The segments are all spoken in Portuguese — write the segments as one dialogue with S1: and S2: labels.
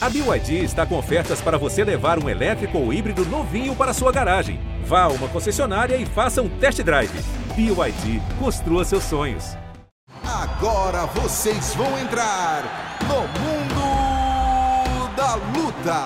S1: A BYD está com ofertas para você levar um elétrico ou híbrido novinho para sua garagem. Vá a uma concessionária e faça um test drive. BYD, construa seus sonhos.
S2: Agora vocês vão entrar no mundo da luta.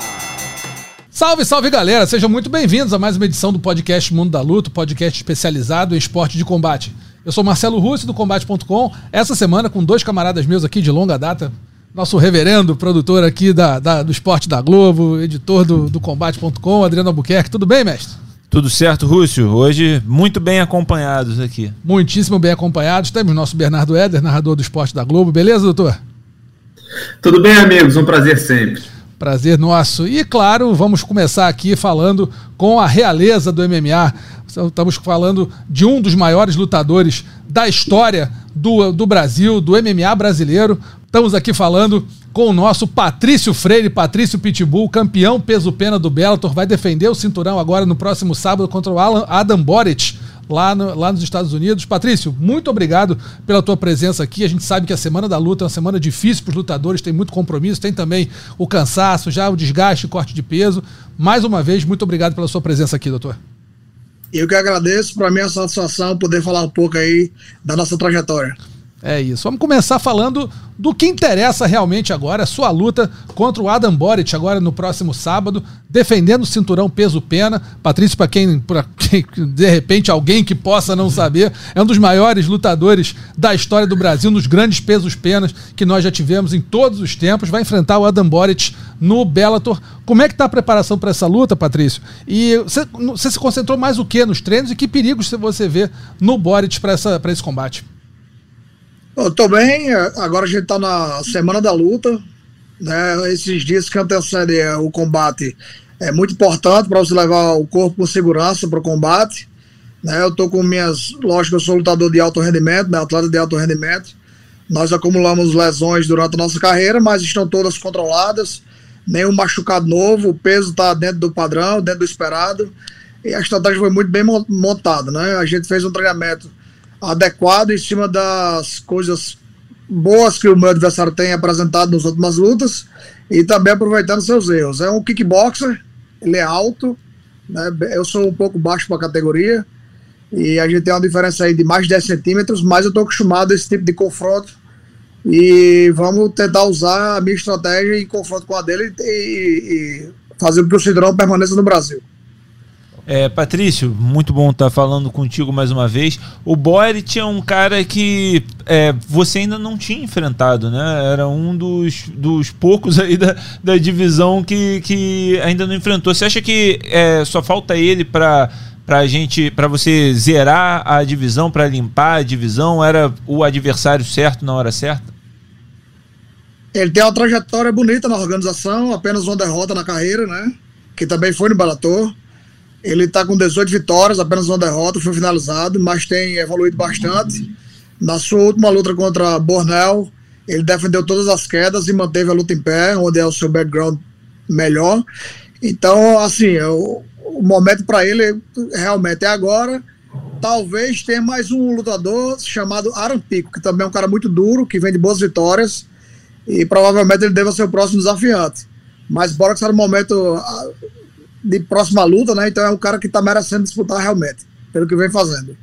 S3: Salve, salve galera! Sejam muito bem-vindos a mais uma edição do podcast Mundo da Luta, podcast especializado em esporte de combate. Eu sou Marcelo Russo do Combate.com. Essa semana com dois camaradas meus aqui de longa data, nosso reverendo produtor aqui da, da do Esporte da Globo, editor do, do Combate.com, Adriano Albuquerque. Tudo bem, mestre?
S4: Tudo certo, Rússio. Hoje, muito bem acompanhados aqui.
S3: Muitíssimo bem acompanhados. Temos nosso Bernardo Éder, narrador do Esporte da Globo. Beleza, doutor?
S5: Tudo bem, amigos? Um prazer sempre.
S3: Prazer nosso. E claro, vamos começar aqui falando com a realeza do MMA. Estamos falando de um dos maiores lutadores da história do, do Brasil, do MMA brasileiro. Estamos aqui falando com o nosso Patrício Freire, Patrício Pitbull, campeão peso-pena do Bellator, vai defender o cinturão agora no próximo sábado contra o Alan, Adam Boric, lá, no, lá nos Estados Unidos. Patrício, muito obrigado pela tua presença aqui. A gente sabe que a semana da luta é uma semana difícil para os lutadores, tem muito compromisso, tem também o cansaço, já o desgaste, corte de peso. Mais uma vez, muito obrigado pela sua presença aqui, doutor.
S6: Eu que agradeço, para mim é uma satisfação poder falar um pouco aí da nossa trajetória.
S3: É isso. Vamos começar falando do que interessa realmente agora, a sua luta contra o Adam Boric, agora no próximo sábado, defendendo o cinturão peso-pena. Patrício, para quem, quem, de repente, alguém que possa não saber, é um dos maiores lutadores da história do Brasil, nos grandes pesos-penas que nós já tivemos em todos os tempos. Vai enfrentar o Adam Boric no Bellator. Como é que está a preparação para essa luta, Patrício? E você, você se concentrou mais o que nos treinos e que perigos você vê no Boric para esse combate?
S6: Eu tô bem, é, agora a gente tá na semana da luta, né? Esses dias que antecedem é, o combate é muito importante para você levar o corpo com segurança para o combate. Né? Eu tô com minhas. Lógico, eu sou lutador de alto rendimento, né? atleta de alto rendimento. Nós acumulamos lesões durante a nossa carreira, mas estão todas controladas. Nenhum machucado novo, o peso está dentro do padrão, dentro do esperado. E a estratégia foi muito bem montada, né? A gente fez um treinamento adequado em cima das coisas boas que o meu adversário tem apresentado nas últimas lutas e também aproveitando seus erros. É um kickboxer, ele é alto, né? eu sou um pouco baixo para a categoria e a gente tem uma diferença aí de mais de 10 centímetros, mas eu estou acostumado a esse tipo de confronto e vamos tentar usar a minha estratégia em confronto com a dele e, e fazer com que o cinturão permaneça no Brasil.
S4: É, Patrício, muito bom estar falando contigo mais uma vez. O Boer tinha um cara que é, você ainda não tinha enfrentado, né? Era um dos, dos poucos aí da, da divisão que, que ainda não enfrentou. Você acha que é, só falta ele para para gente, para você zerar a divisão, para limpar a divisão? Era o adversário certo na hora certa?
S6: Ele tem uma trajetória bonita na organização, apenas uma derrota na carreira, né? Que também foi no Balator ele está com 18 vitórias, apenas uma derrota, foi finalizado, mas tem evoluído bastante. Na sua última luta contra Bornel, ele defendeu todas as quedas e manteve a luta em pé, onde é o seu background melhor. Então, assim, o, o momento para ele realmente é agora. Talvez tenha mais um lutador chamado Aaron Pico, que também é um cara muito duro, que vem de boas vitórias, e provavelmente ele deva ser o próximo desafiante. Mas bora que está no momento de próxima luta, né? Então é um cara que está merecendo disputar realmente, pelo que vem fazendo.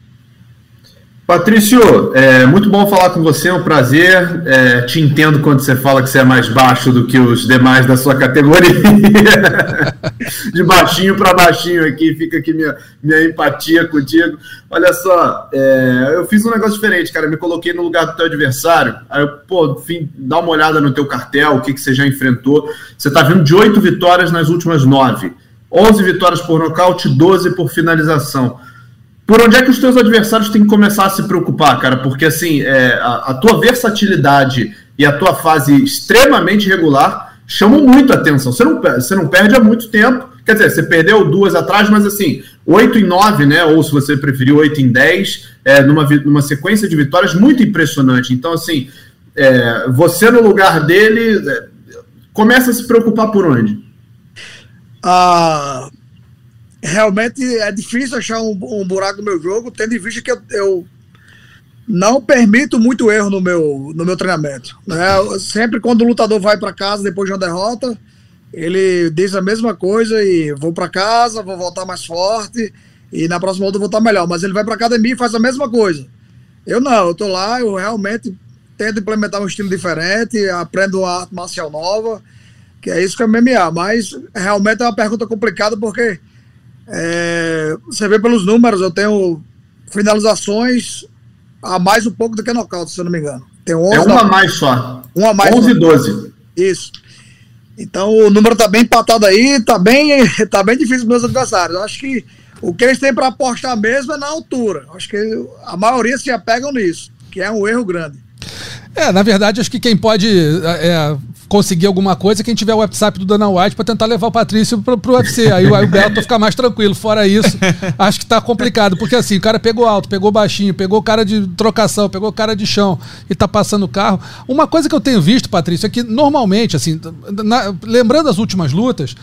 S5: Patrício, é muito bom falar com você, é um prazer. É, te entendo quando você fala que você é mais baixo do que os demais da sua categoria. De baixinho para baixinho aqui, fica aqui minha, minha empatia contigo. Olha só, é, eu fiz um negócio diferente, cara. Me coloquei no lugar do teu adversário. Aí eu, pô, enfim, dá uma olhada no teu cartel, o que, que você já enfrentou. Você tá vindo de oito vitórias nas últimas nove. 11 vitórias por nocaute, 12 por finalização. Por onde é que os teus adversários têm que começar a se preocupar, cara? Porque assim, é, a, a, tua versatilidade e a tua fase extremamente regular chamam muito atenção. Você não, você não perde há muito tempo. Quer dizer, você perdeu duas atrás, mas assim, 8 em 9, né? Ou se você preferir, 8 em 10, é, numa, numa sequência de vitórias muito impressionante. Então, assim, é, você no lugar dele é, começa a se preocupar por onde?
S6: Ah, realmente é difícil achar um, um, buraco no meu jogo, tendo em vista que eu, eu, não permito muito erro no meu, no meu treinamento. Né? Sempre quando o lutador vai para casa depois de uma derrota, ele diz a mesma coisa e vou para casa, vou voltar mais forte e na próxima luta vou voltar melhor. Mas ele vai para academia e faz a mesma coisa. Eu não, eu tô lá, eu realmente tento implementar um estilo diferente, aprendo uma arte marcial nova, que é isso que é MMA. Mas realmente é uma pergunta complicada porque é, você vê pelos números, eu tenho finalizações a mais um pouco do que nocaute, se eu não me engano. Tem 11
S5: é uma a mais só.
S6: Uma a mais.
S5: 11 e 12.
S6: Isso. Então o número tá bem empatado aí, tá bem, tá bem difícil para meus adversários. Eu acho que o que eles têm para apostar mesmo é na altura. Eu acho que a maioria se apegam nisso, que é um erro grande.
S3: É, na verdade, acho que quem pode é, conseguir alguma coisa quem tiver o WhatsApp do Dana White para tentar levar o Patrício pro, pro UFC. Aí, aí o Beto ficar mais tranquilo. Fora isso, acho que tá complicado. Porque assim, o cara pegou alto, pegou baixinho, pegou cara de trocação, pegou cara de chão e tá passando o carro. Uma coisa que eu tenho visto, Patrício, é que normalmente, assim, na, lembrando as últimas lutas,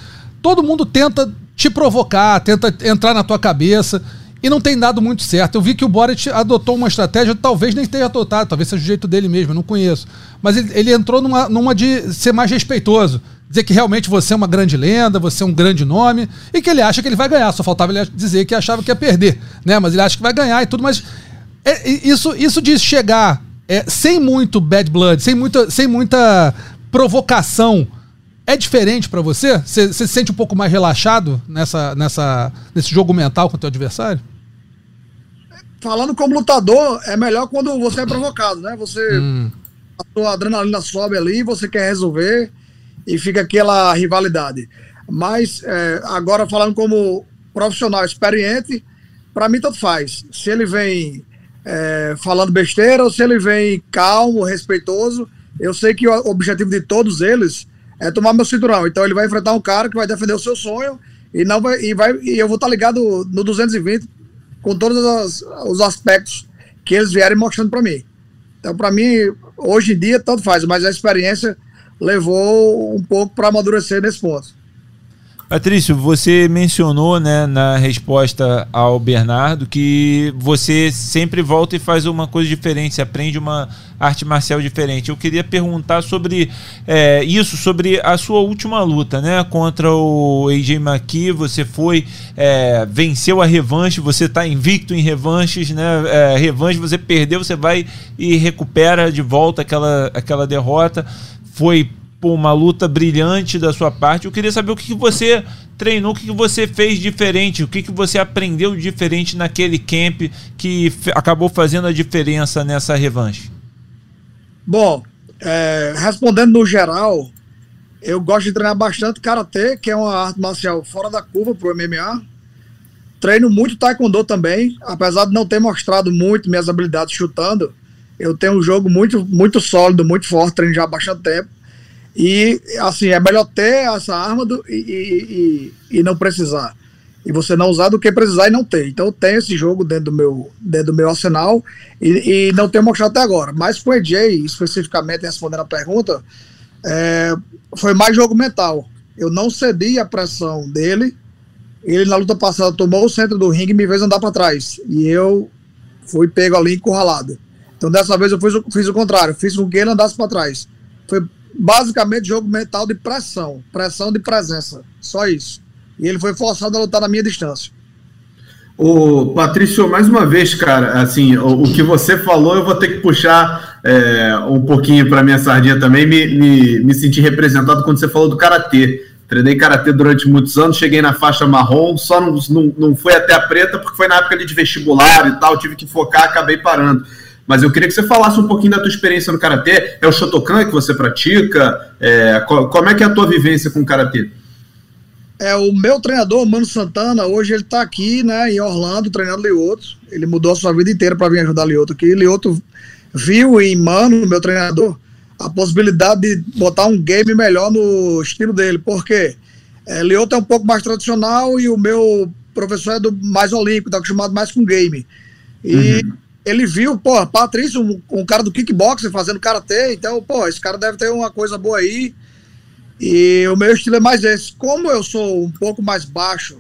S3: todo mundo tenta te provocar, tenta entrar na tua cabeça e não tem dado muito certo. Eu vi que o Boric adotou uma estratégia, talvez nem tenha adotado, talvez seja o jeito dele mesmo, eu não conheço. Mas ele, ele entrou numa, numa de ser mais respeitoso. Dizer que realmente você é uma grande lenda, você é um grande nome, e que ele acha que ele vai ganhar. Só faltava ele dizer que achava que ia perder, né? Mas ele acha que vai ganhar e tudo, mas é, isso, isso de chegar é, sem muito bad blood, sem muita, sem muita provocação é diferente para você? você? Se sente um pouco mais relaxado nessa, nessa, nesse jogo mental com o teu adversário?
S6: Falando como lutador, é melhor quando você é provocado, né? Você. Hum. A sua adrenalina sobe ali, você quer resolver e fica aquela rivalidade. Mas é, agora falando como profissional experiente, para mim tanto faz. Se ele vem é, falando besteira ou se ele vem calmo, respeitoso, eu sei que o objetivo de todos eles é tomar meu cinturão. Então ele vai enfrentar um cara que vai defender o seu sonho e não vai e vai e eu vou estar ligado no 220 com todos as, os aspectos que eles vierem mostrando para mim. Então para mim hoje em dia tanto faz, mas a experiência levou um pouco para amadurecer nesse ponto.
S4: Patrício, você mencionou né, na resposta ao Bernardo que você sempre volta e faz uma coisa diferente, você aprende uma arte marcial diferente. Eu queria perguntar sobre é, isso, sobre a sua última luta né, contra o AJ McKee. Você foi, é, venceu a revanche, você está invicto em revanches, né? É, revanche, você perdeu, você vai e recupera de volta aquela, aquela derrota. Foi pô, uma luta brilhante da sua parte. Eu queria saber o que, que você treinou, o que, que você fez diferente, o que, que você aprendeu diferente naquele camp que acabou fazendo a diferença nessa revanche.
S6: Bom, é, respondendo no geral, eu gosto de treinar bastante karatê, que é uma arte marcial fora da curva para o MMA. Treino muito taekwondo também, apesar de não ter mostrado muito minhas habilidades chutando. Eu tenho um jogo muito, muito sólido, muito forte, treino já há bastante tempo. E, assim, é melhor ter essa arma do, e, e, e, não precisar. E você não usar do que precisar e não ter. Então, eu tenho esse jogo dentro do meu, dentro do meu arsenal e, e não tenho mostrado até agora. Mas com o EJ, especificamente respondendo a pergunta, é, foi mais jogo mental. Eu não cedi a pressão dele. Ele, na luta passada, tomou o centro do ringue e me fez andar para trás. E eu fui pego ali encurralado. Então, dessa vez, eu fiz, fiz o contrário. Fiz com que ele andasse para trás. Foi basicamente jogo mental de pressão, pressão de presença, só isso. E ele foi forçado a lutar na minha distância.
S5: O Patrício, mais uma vez, cara, assim, o, o que você falou, eu vou ter que puxar é, um pouquinho para minha sardinha também, me, me, me senti representado quando você falou do karatê. Treinei karatê durante muitos anos, cheguei na faixa marrom, só não, não, não foi até a preta, porque foi na época de vestibular e tal, tive que focar, acabei parando. Mas eu queria que você falasse um pouquinho da tua experiência no Karatê. É o Shotokan que você pratica? É, como é que é a tua vivência com o Karatê?
S6: É, o meu treinador, Mano Santana, hoje ele está aqui, né, em Orlando, treinando Lioto. Ele mudou a sua vida inteira para vir ajudar Lioto aqui. Lioto viu em Mano, meu treinador, a possibilidade de botar um game melhor no estilo dele. Porque é, Lioto é um pouco mais tradicional e o meu professor é do mais olímpico, está acostumado mais com game. E uhum ele viu, pô, Patrício, um, um, cara do kickboxing fazendo karatê, então, pô, esse cara deve ter uma coisa boa aí. E o meu estilo é mais esse. Como eu sou um pouco mais baixo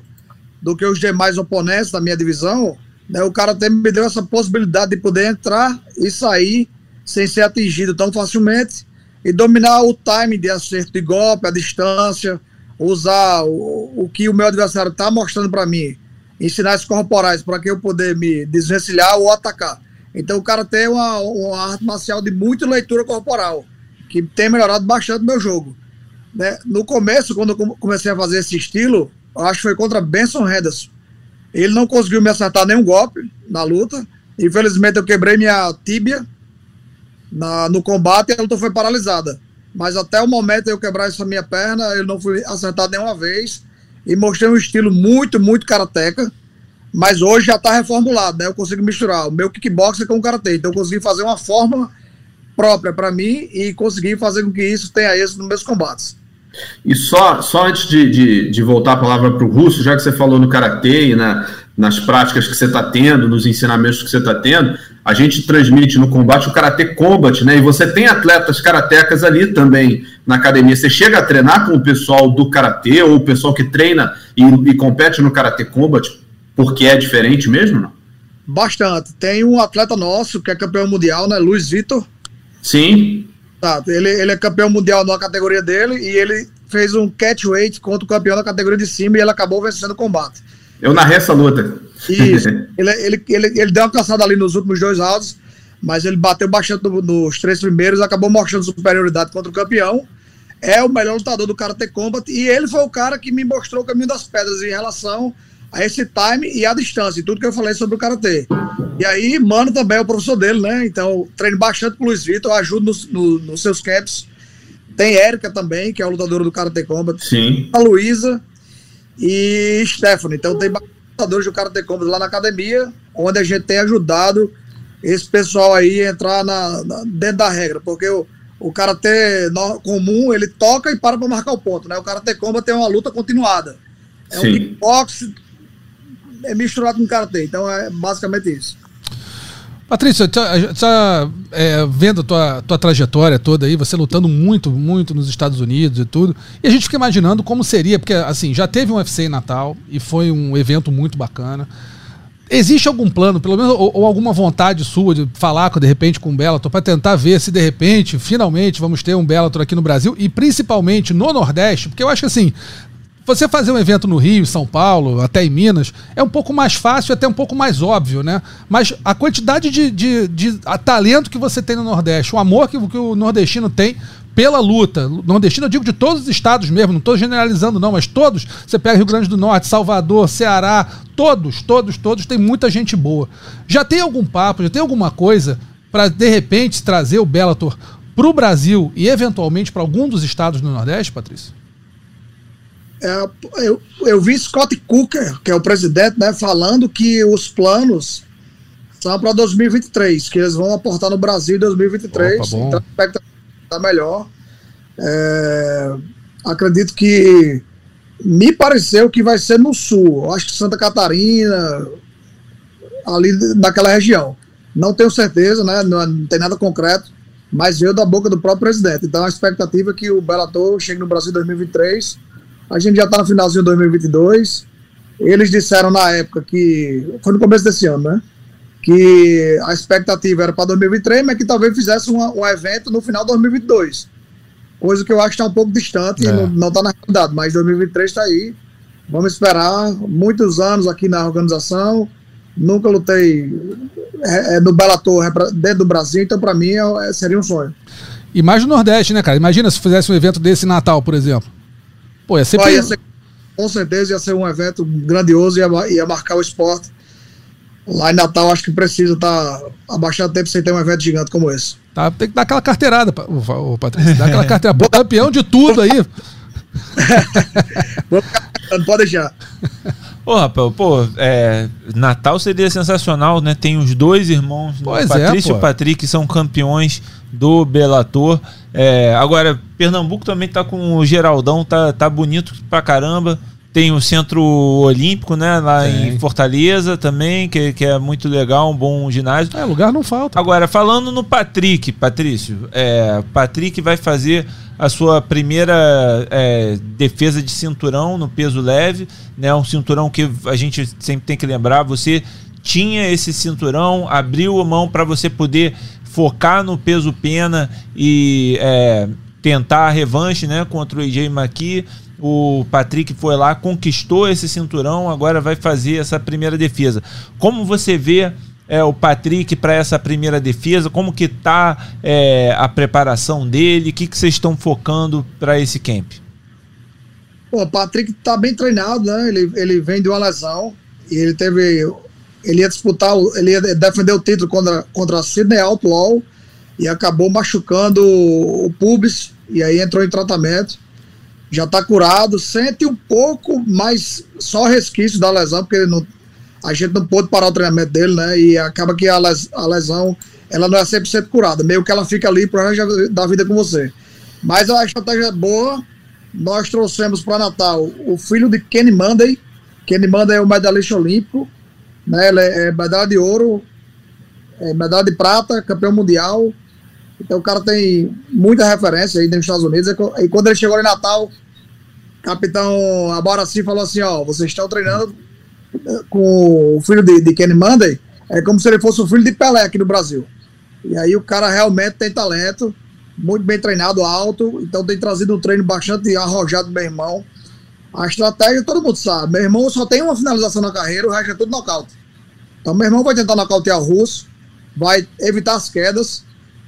S6: do que os demais oponentes da minha divisão, né, o karatê me deu essa possibilidade de poder entrar e sair sem ser atingido tão facilmente e dominar o time de acerto de golpe, a distância, usar o, o que o meu adversário está mostrando para mim, em sinais corporais, para que eu poder me desvencilhar ou atacar. Então o cara tem uma, uma arte marcial de muita leitura corporal, que tem melhorado bastante o meu jogo. Né? No começo, quando eu comecei a fazer esse estilo, acho que foi contra Benson Henderson. Ele não conseguiu me acertar nenhum golpe na luta. Infelizmente, eu quebrei minha tíbia na, no combate e a luta foi paralisada. Mas até o momento eu quebrar essa minha perna, eu não fui acertado nenhuma vez. E mostrei um estilo muito, muito karateca. Mas hoje já está reformulado, né? Eu consigo misturar o meu kickboxer com o karatê. Então eu consegui fazer uma forma própria para mim e consegui fazer com que isso tenha êxito nos meus combates.
S5: E só, só antes de, de, de voltar a palavra para o Russo, já que você falou no Karatê e na, nas práticas que você está tendo, nos ensinamentos que você está tendo, a gente transmite no combate o Karatê Combat, né? E você tem atletas karatecas ali também na academia. Você chega a treinar com o pessoal do Karatê ou o pessoal que treina e, e compete no Karatê Combat, porque é diferente mesmo, não?
S6: Bastante. Tem um atleta nosso que é campeão mundial, né? Luiz Vitor.
S5: Sim.
S6: Tá, ele, ele é campeão mundial na categoria dele e ele fez um catchweight contra o campeão da categoria de cima e ele acabou vencendo o combate.
S5: Eu narrei essa luta.
S6: Isso. ele, ele, ele, ele deu uma caçada ali nos últimos dois rounds, mas ele bateu bastante no, nos três primeiros, acabou mostrando superioridade contra o campeão. É o melhor lutador do Karate Combat e ele foi o cara que me mostrou o caminho das pedras em relação a esse time e a distância, e tudo que eu falei sobre o Karatê. E aí, Mano também é o professor dele, né? Então, treino bastante com o Luiz Vitor, ajudo nos, no, nos seus caps. Tem Érica também, que é a lutadora do Karate Combat.
S5: Sim.
S6: A Luísa e Stephanie. Então, tem lutadores do Karate Combat lá na academia, onde a gente tem ajudado esse pessoal aí a entrar na, na, dentro da regra, porque o, o Karatê comum, ele toca e para para marcar o ponto, né? O Karate Combat tem uma luta continuada. É Sim. um kickbox é misturado com karatê. Então é basicamente isso.
S3: Patrícia, tá, tá é, vendo a tua, tua trajetória toda aí, você lutando muito, muito nos Estados Unidos e tudo, e a gente fica imaginando como seria, porque assim, já teve um UFC em Natal e foi um evento muito bacana. Existe algum plano, pelo menos, ou, ou alguma vontade sua de falar de repente com o Bellator para tentar ver se de repente, finalmente, vamos ter um Bellator aqui no Brasil e principalmente no Nordeste? Porque eu acho que assim, você fazer um evento no Rio, São Paulo, até em Minas, é um pouco mais fácil, até um pouco mais óbvio, né? Mas a quantidade de, de, de talento que você tem no Nordeste, o amor que, que o nordestino tem pela luta. Nordestino, eu digo de todos os estados mesmo, não estou generalizando, não, mas todos. Você pega Rio Grande do Norte, Salvador, Ceará, todos, todos, todos, tem muita gente boa. Já tem algum papo, já tem alguma coisa para de repente trazer o Bellator para o Brasil e eventualmente para algum dos estados do Nordeste, Patrícia?
S6: É, eu, eu vi Scott Cooker, que é o presidente, né, falando que os planos são para 2023, que eles vão aportar no Brasil em 2023. Opa, então a expectativa está melhor. É, acredito que me pareceu que vai ser no sul, acho que Santa Catarina, ali naquela região. Não tenho certeza, né? Não, não, tem nada concreto, mas veio da boca do próprio presidente. Então a expectativa é que o Bellator chegue no Brasil em 2023 a gente já está no finalzinho de 2022. Eles disseram na época que. Foi no começo desse ano, né? Que a expectativa era para 2023, mas que talvez fizesse um, um, evento no final de 2022. Coisa que eu acho que está um pouco distante é. e não está na realidade, mas 2023 está aí. Vamos esperar muitos anos aqui na organização. Nunca lutei é, é, no Bellator dentro do Brasil, então para mim é, seria um sonho.
S3: E mais no Nordeste, né, cara? Imagina se fizesse um evento desse Natal, por exemplo.
S6: Pô, ia ser, ia ser, com certeza ia ser um evento grandioso, ia, ia marcar o esporte. Lá em Natal, acho que precisa estar tá bastante tempo sem ter um evento gigante como esse.
S3: Tá, tem que dar aquela carteirada, o, o Patrícia. Dá aquela carteirada. Pô, campeão de tudo aí.
S6: Não pode deixar.
S4: Ô, Rafael, pô, é, Natal seria sensacional, né? Tem os dois irmãos,
S3: pois é,
S4: Patrício é, e Patrick, que são campeões do Belator. É, agora, Pernambuco também tá com o Geraldão, tá, tá bonito pra caramba. Tem o Centro Olímpico, né? Lá Sim. em Fortaleza também, que, que é muito legal, um bom ginásio.
S3: É, lugar não falta.
S4: Agora, falando no Patrick, Patrício, é, Patrick vai fazer a sua primeira é, defesa de cinturão no peso leve, né? Um cinturão que a gente sempre tem que lembrar, você tinha esse cinturão, abriu a mão para você poder focar no peso pena e é, tentar a revanche né, contra o AJ McKee. o Patrick foi lá, conquistou esse cinturão, agora vai fazer essa primeira defesa. Como você vê é, o Patrick para essa primeira defesa? Como que tá é, a preparação dele? O que, que vocês estão focando para esse camp?
S6: Pô, o Patrick tá bem treinado, né? Ele, ele vem de uma lesão e ele teve. Ele ia disputar, ele ia defender o título contra, contra a Sydney Outlaw e acabou machucando o, pubis e aí entrou em tratamento. Já tá curado, sente um pouco, mas só resquício da lesão, porque ele não, a gente não pôde parar o treinamento dele, né? E acaba que a, les, a lesão ela não é 100% curada, meio que ela fica ali para da vida com você. Mas a estratégia é boa. Nós trouxemos para Natal o filho de Kenny Monday. Kenny Monday é o medalhista olímpico, né? Ele é, é medalha de ouro, é medalha de prata, campeão mundial. Então o cara tem muita referência aí nos Estados Unidos. E quando ele chegou em Natal, capitão Abarassi falou assim: ó, vocês estão treinando com o filho de, de Kenny Monday, é como se ele fosse o filho de Pelé aqui no Brasil. E aí o cara realmente tem talento, muito bem treinado, alto, então tem trazido um treino bastante arrojado do meu irmão. A estratégia todo mundo sabe. Meu irmão só tem uma finalização na carreira, o resto é tudo nocaute. Então meu irmão vai tentar nocautear o russo, vai evitar as quedas,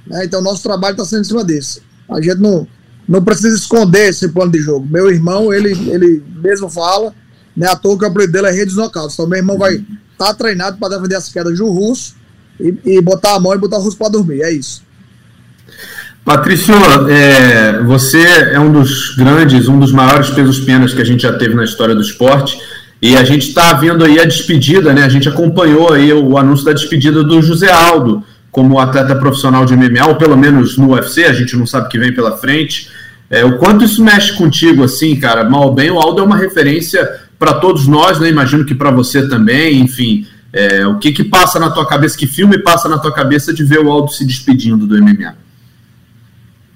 S6: né? Então nosso trabalho está sendo em cima disso. A gente não, não precisa esconder esse plano de jogo. Meu irmão, ele, ele mesmo fala, né, à toa que o apelido dele é Redes Knockouts. Então, meu irmão vai estar tá treinado para defender as quedas do russo e, e, botar a mão e botar o russo para dormir. É isso.
S5: Patrício, é, você é um dos grandes, um dos maiores pesos-penas que a gente já teve na história do esporte. E a gente está vendo aí a despedida, né? A gente acompanhou aí o anúncio da despedida do José Aldo como atleta profissional de MMA, ou pelo menos no UFC, a gente não sabe o que vem pela frente. É, o quanto isso mexe contigo, assim, cara? Mal ou bem, o Aldo é uma referência para todos nós, né? Imagino que para você também, enfim. É, o que que passa na tua cabeça, que filme passa na tua cabeça de ver o Aldo se despedindo do MMA?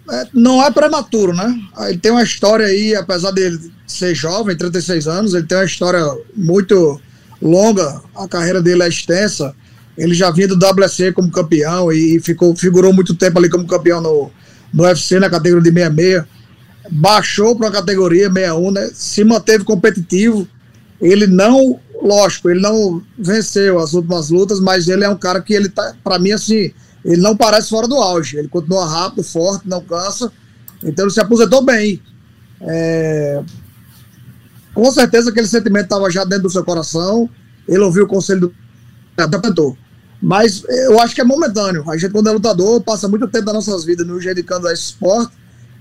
S6: É, não é prematuro, né? Ele tem uma história aí, apesar dele ser jovem, 36 anos, ele tem uma história muito longa, a carreira dele é extensa. Ele já vinha do WC como campeão e ficou, figurou muito tempo ali como campeão no, no UFC, na categoria de 66 baixou para a categoria 61, né? Se manteve competitivo. Ele não, lógico, ele não venceu as últimas lutas, mas ele é um cara que ele tá, para mim assim, ele não parece fora do auge. Ele continua rápido, forte, não cansa. Então ele se aposentou bem. É... Com certeza aquele sentimento estava já dentro do seu coração. Ele ouviu o conselho do aposentou. Mas eu acho que é momentâneo. A gente, quando é lutador, passa muito tempo das nossas vidas nos dedicando a esse esporte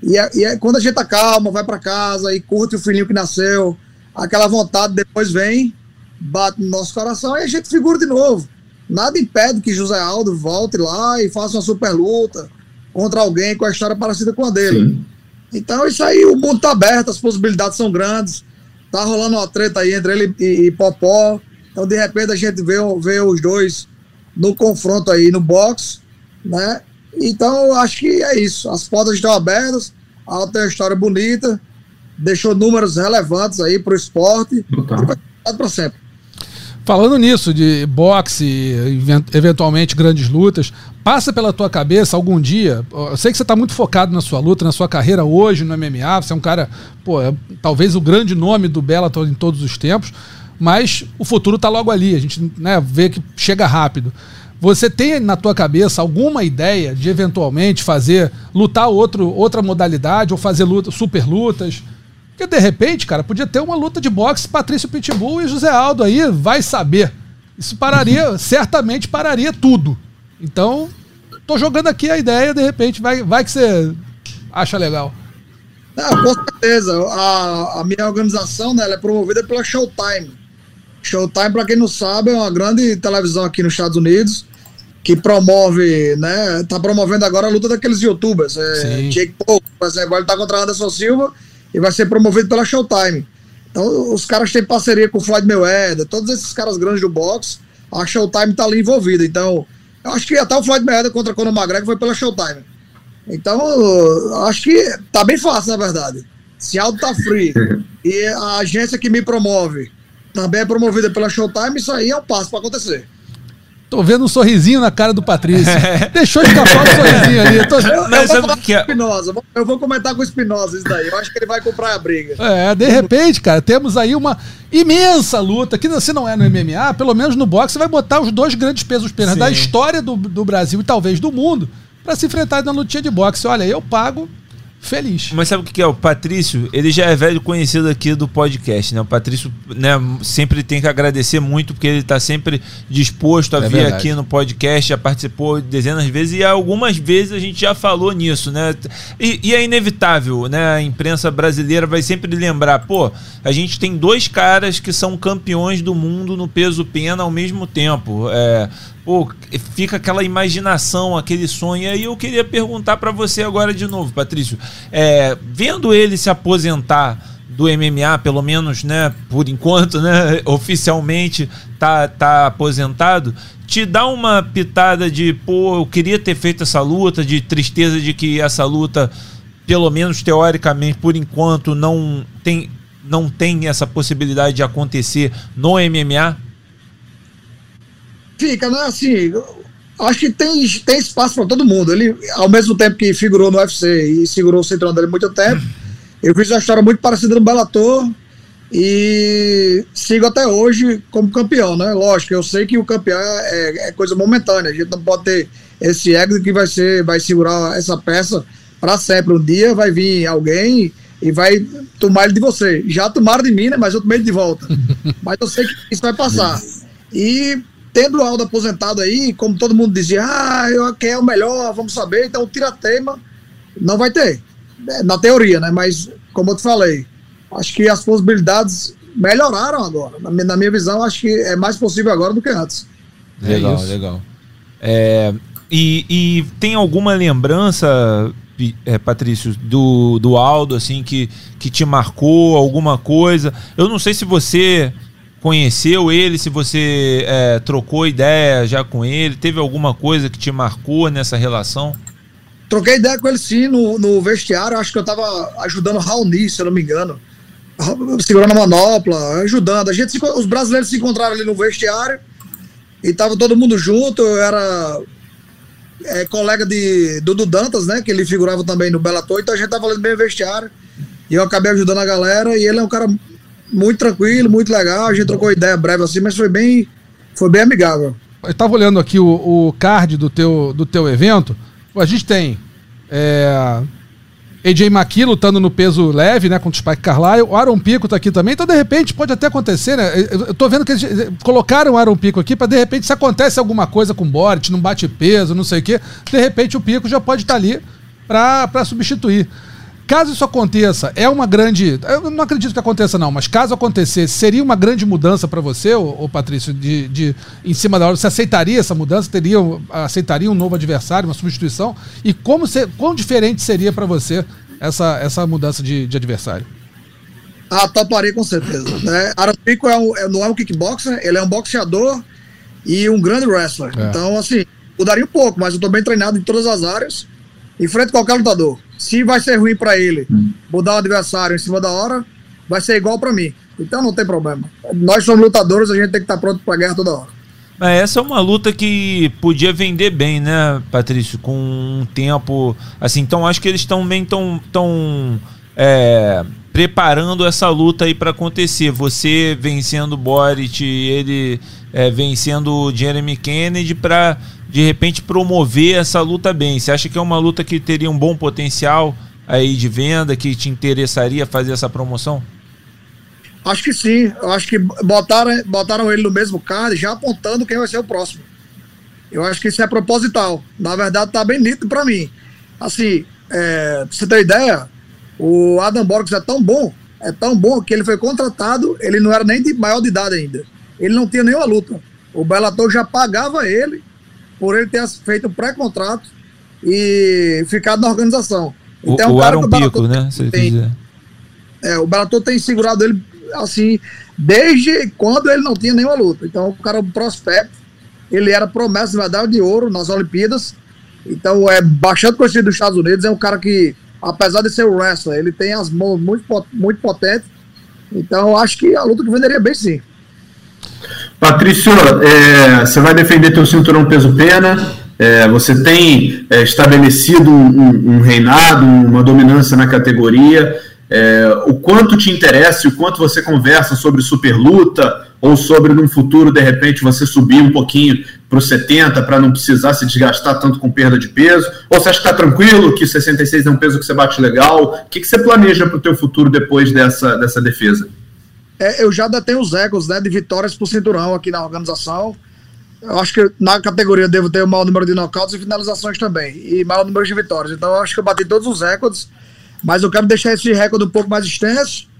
S6: e, é, e é, quando a gente tá calmo, vai para casa e curte o filhinho que nasceu, aquela vontade depois vem, bate no nosso coração e a gente figura de novo. Nada impede que José Aldo volte lá e faça uma super luta contra alguém com a história parecida com a dele. Sim. Então, isso aí, o mundo tá aberto, as possibilidades são grandes. Tá rolando uma treta aí entre ele e, e Popó. Então, de repente, a gente vê, vê os dois no confronto aí no box, né? Então, eu acho que é isso. As portas estão abertas, a Alta tem uma história bonita, deixou números relevantes aí para o esporte
S5: Total. e
S6: para sempre.
S3: Falando nisso, de boxe, eventualmente grandes lutas, passa pela tua cabeça algum dia? Eu sei que você está muito focado na sua luta, na sua carreira hoje no MMA. Você é um cara, pô, é, talvez o grande nome do Bellator em todos os tempos, mas o futuro está logo ali. A gente né, vê que chega rápido. Você tem na tua cabeça alguma ideia de eventualmente fazer lutar outro, outra modalidade ou fazer luta, super lutas? Porque de repente, cara, podia ter uma luta de boxe Patrício Pitbull e José Aldo aí, vai saber. Isso pararia, certamente pararia tudo. Então, tô jogando aqui a ideia, de repente, vai, vai que você acha legal.
S6: Não, com certeza. A, a minha organização né, é promovida pela Showtime. Showtime, para quem não sabe, é uma grande televisão aqui nos Estados Unidos que promove, né? Tá promovendo agora a luta daqueles youtubers. É, Jake Paul, por exemplo, ele tá contra Anderson Silva e vai ser promovido pela Showtime. Então, os caras têm parceria com o Floyd Mayweather, todos esses caras grandes do boxe, a Showtime tá ali envolvida. Então, eu acho que até o Floyd Mayweather contra Conor McGregor foi pela Showtime. Então, acho que tá bem fácil, na verdade. Se Aldo tá free e a agência que me promove também é promovida pela Showtime, isso aí é um passo para acontecer.
S3: Tô vendo um sorrisinho na cara do Patrício. Deixou de escapar um sorrisinho ali. Tô...
S4: Mas
S6: eu, vou
S4: o que é?
S6: Espinosa, eu vou- eu comentar com o Espinosa isso daí. Eu acho que ele vai comprar a briga.
S3: É, de repente, cara, temos aí uma imensa luta, que se não é no MMA, pelo menos no boxe, você vai botar os dois grandes pesos penas da história do, do Brasil e talvez do mundo pra se enfrentar na lutinha de boxe. Olha, eu pago feliz.
S4: Mas sabe o que é? O Patrício, ele já é velho conhecido aqui do podcast, né? O Patrício, né, sempre tem que agradecer muito, porque ele está sempre disposto a
S3: É
S4: vir
S3: verdade.
S4: aqui no podcast, já participou dezenas de vezes, e algumas vezes a gente já falou nisso, né? E, e é inevitável, né? A imprensa brasileira vai sempre lembrar, pô, a gente tem dois caras que são campeões do mundo no peso pena ao mesmo tempo. É, pô, fica aquela imaginação, aquele sonho. E aí eu queria perguntar para você agora de novo, Patrício. É, vendo ele se aposentar do MMA, pelo menos, né, por enquanto, né, oficialmente tá, tá aposentado, te dá uma pitada de, pô, eu queria ter feito essa luta, de tristeza de que essa luta, pelo menos teoricamente, por enquanto, não tem, não tem essa possibilidade de acontecer no MMA?
S6: Fica, né? Assim, acho que tem, tem espaço para todo mundo. Ele, ao mesmo tempo que figurou no UFC e segurou o cinturão dele muito tempo, eu fiz uma história muito parecida no Bellator e sigo até hoje como campeão, né? Lógico, eu sei que o campeão é, é coisa momentânea. A gente não pode ter esse ego que vai ser, vai segurar essa peça para sempre. Um dia vai vir alguém e vai tomar ele de você. Já tomaram de mim, né? Mas eu tomei ele de volta. Mas eu sei que isso vai passar. E tendo o Aldo aposentado aí, como todo mundo dizia, ah, eu, quem é o melhor, vamos saber, então tira tema, não vai ter. É, Na teoria, né? Mas, como eu te falei, acho que as possibilidades melhoraram agora. Na minha, na minha visão, acho que é mais possível agora do que antes.
S4: Legal,
S3: isso.
S4: legal. É, e, e tem alguma lembrança, é, Patrício, do, do Aldo, assim, que, que te marcou, alguma coisa? Eu não sei se você conheceu ele, se você é, trocou ideia já com ele, teve alguma coisa que te marcou nessa relação?
S6: Troquei ideia com ele sim no, no vestiário, acho que eu tava ajudando o Raoni, se eu não me engano. Segurando a manopla, ajudando. A gente os brasileiros se encontraram ali no vestiário e tava todo mundo junto. Eu era é, colega de Dudu Dantas, né? Que ele figurava também no Bellator, então a gente tava ali no mesmo vestiário. E eu acabei ajudando a galera. E ele é um cara muito tranquilo, muito legal. A gente trocou ideia breve assim, mas foi bem, foi bem amigável.
S3: Eu tava olhando aqui o, o card do teu, do teu evento. A gente tem é, AJ McKee lutando no peso leve, né? Contra o Spike Carlyle. O Aaron Pico tá aqui também. Então, de repente, pode até acontecer, né? Eu, tô vendo que eles eh, colocaram o Aaron Pico aqui pra, de repente, se acontece alguma coisa com o Boric, não bate peso, não sei o quê, de repente o Pico já pode estar ali pra, pra substituir. Caso isso aconteça, é uma grande. Eu não acredito que aconteça, não, mas caso acontecesse, seria uma grande mudança pra você, ô, ô Patrício, de, de em cima da hora? Você aceitaria essa mudança? Teria, aceitaria um novo adversário, uma substituição? E como se, quão diferente seria pra você essa, essa mudança de, de adversário?
S6: Ah, toparia com certeza. Né? Arapico é um, é- não é um kickboxer, ele é um boxeador e um grande wrestler.
S3: É.
S6: Então, assim, mudaria um pouco, mas eu tô bem treinado em todas as áreas. Enfrento qualquer lutador. Se vai ser ruim pra ele mudar o adversário em cima da hora, vai ser igual pra mim. Então não tem problema. Nós somos lutadores, a gente tem que estar pronto pra guerra toda hora.
S4: Mas essa é uma luta que podia vender bem, né, Patrício? Com um tempo assim. Então acho que eles estão bem tão, tão é, preparando essa luta aí para acontecer. Você vencendo o Boric, ele é, vencendo o Jeremy Kennedy para de repente promover essa luta bem. Você acha que é uma luta que teria um bom potencial aí de venda, que te interessaria fazer essa promoção?
S6: Acho que sim. Eu acho que botaram, botaram ele no mesmo card, já apontando quem vai ser o próximo. Eu acho que isso é proposital. Na verdade, tá bem nítido pra mim. Assim, é, pra você ter ideia, o Adam Borges é tão bom, é tão bom que ele foi contratado, ele não era nem de maior de idade ainda. Ele não tinha nenhuma luta. O Bellator já pagava ele por ele ter feito pré-contrato e ficado na organização.
S4: O,
S6: Então,
S4: o
S6: cara
S4: Aaron
S6: o Bellator
S4: Pico, né?
S6: Tem- é, o Bellator tem segurado ele assim desde quando ele não tinha nenhuma luta. Então o cara é um prospecto, ele era promessa de medalha de ouro nas Olimpíadas. Então é bastante conhecido dos Estados Unidos, é um cara que apesar de ser wrestler, ele tem as mãos muito muito potentes. Então acho que a luta que venderia bem sim.
S5: Patrício, é, você vai defender teu cinturão peso-pena, é, você tem é, estabelecido um, um, reinado, uma dominância na categoria, é, o quanto te interessa o quanto você conversa sobre superluta ou sobre num futuro, de repente, você subir um pouquinho para os 70 para não precisar se desgastar tanto com perda de peso? Ou você acha que está tranquilo, que 66 é um peso que você bate legal? O que, que você planeja para o teu futuro depois dessa, dessa defesa?
S6: É, eu já tenho os egos né, de vitórias por cinturão aqui na organização. Eu acho que na categoria devo ter o maior número de knockouts e finalizações também, e maior número de vitórias. Então eu acho que eu bati todos os recordes, mas eu quero deixar esse recorde um pouco mais extenso.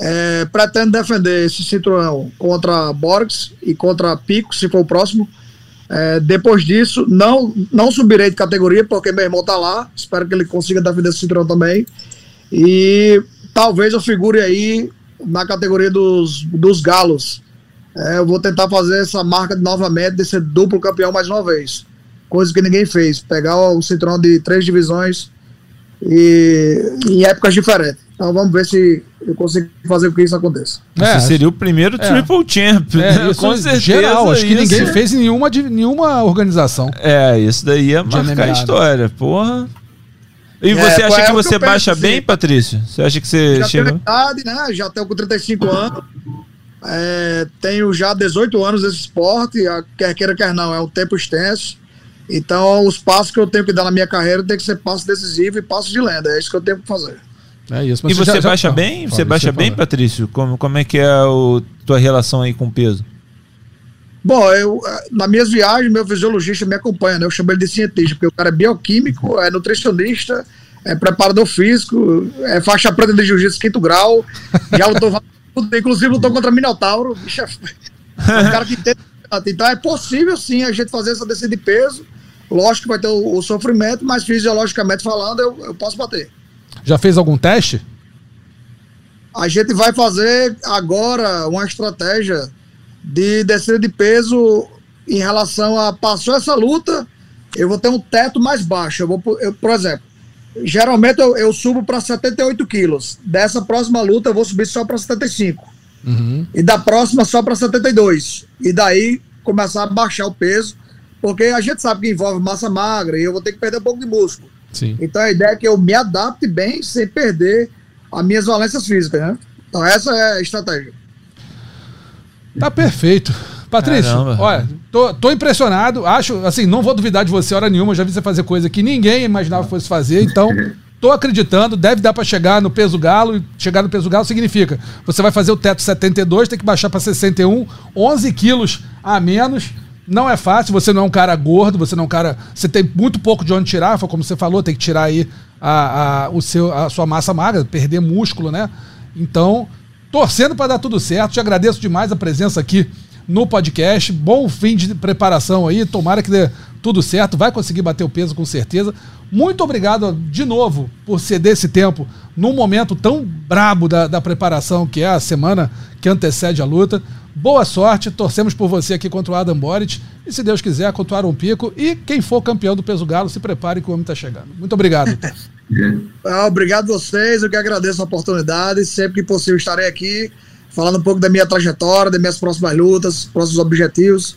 S6: É, pretendo defender esse cinturão contra Borges e contra Pico, se for o próximo. É, depois disso, não, não subirei de categoria, porque meu irmão tá lá. Espero que ele consiga defender esse cinturão também. E talvez eu figure aí na categoria dos, dos galos. É, eu vou tentar fazer essa marca novamente de ser duplo campeão mais uma vez. Coisa que ninguém fez. Pegar o cinturão de três divisões e em épocas diferentes. Então vamos ver se eu consigo fazer com que isso aconteça.
S4: É, seria o primeiro é. triple champ. É,
S3: né? com certeza. Geral, acho que isso. ninguém fez em nenhuma, nenhuma organização.
S4: É, isso daí é marcar a história. Porra. E é, você acha que você que baixa penso, bem, Patrício? Você acha que você
S6: já chega? Idade, né? Já tenho com 35 anos. É, tenho já 18 anos desse esporte, quer queira, quer não, é um tempo extenso. Então, os passos que eu tenho que dar na minha carreira tem que ser passos decisivos e passos de lenda. É isso que eu tenho que fazer.
S4: É isso. Mas e você, já, baixa já... bem? Você baixa bem, Patrício? Como, como é que é a tua relação aí com o peso?
S6: Bom, eu, nas minhas viagens, meu fisiologista me acompanha, né? Eu chamo ele de cientista, porque o cara é bioquímico, é nutricionista, é preparador físico, é faixa preta de jiu-jitsu quinto grau. Já lutou, inclusive lutou contra Minotauro. Bicho, é um cara que entende. Então é possível sim a gente fazer essa descida de peso. Lógico que vai ter o, o sofrimento, mas fisiologicamente falando, eu, eu posso bater.
S3: Já fez algum teste?
S6: A gente vai fazer agora uma estratégia de descida de peso em relação a passou essa luta, eu vou ter um teto mais baixo. Eu vou, eu, por exemplo, geralmente eu, eu subo para 78 quilos. Dessa próxima luta eu vou subir só para 75. Uhum. E da próxima só para 72. E daí começar a baixar o peso, porque a gente sabe que envolve massa magra e eu vou ter que perder um pouco de músculo. Sim. Então a ideia é que eu me adapte bem sem perder as minhas valências físicas, né? Então essa é a estratégia.
S3: Tá perfeito. Patrício, Caramba. olha, tô, tô, impressionado. Acho, assim, não vou duvidar de você hora nenhuma. Já vi você fazer coisa que ninguém imaginava que fosse fazer. Então, tô acreditando. Deve dar para chegar no peso galo. E chegar no peso galo significa você vai fazer o teto 72, tem que baixar para 61, 11 quilos a menos. Não é fácil. Você não é um cara gordo. Você não é um cara. Você tem muito pouco de onde tirar. Como você falou, tem que tirar aí a, a, o seu, a sua massa magra, perder músculo, né? Então, torcendo para dar tudo certo. Te agradeço demais a presença aqui no podcast. Bom fim de preparação aí. Tomara que dê tudo certo. Vai conseguir bater o peso com certeza. Muito obrigado de novo por ceder esse tempo num momento tão brabo da, da preparação que é a semana que antecede a luta. Boa sorte, torcemos por você aqui contra o Adam Boric e, se Deus quiser, contra o Aaron Pico. E quem for campeão do peso galo, se prepare que o homem está chegando. Muito obrigado.
S6: ah, obrigado a vocês, eu que agradeço a oportunidade. Sempre que possível estarei aqui falando um pouco da minha trajetória, das minhas próximas lutas, próximos objetivos.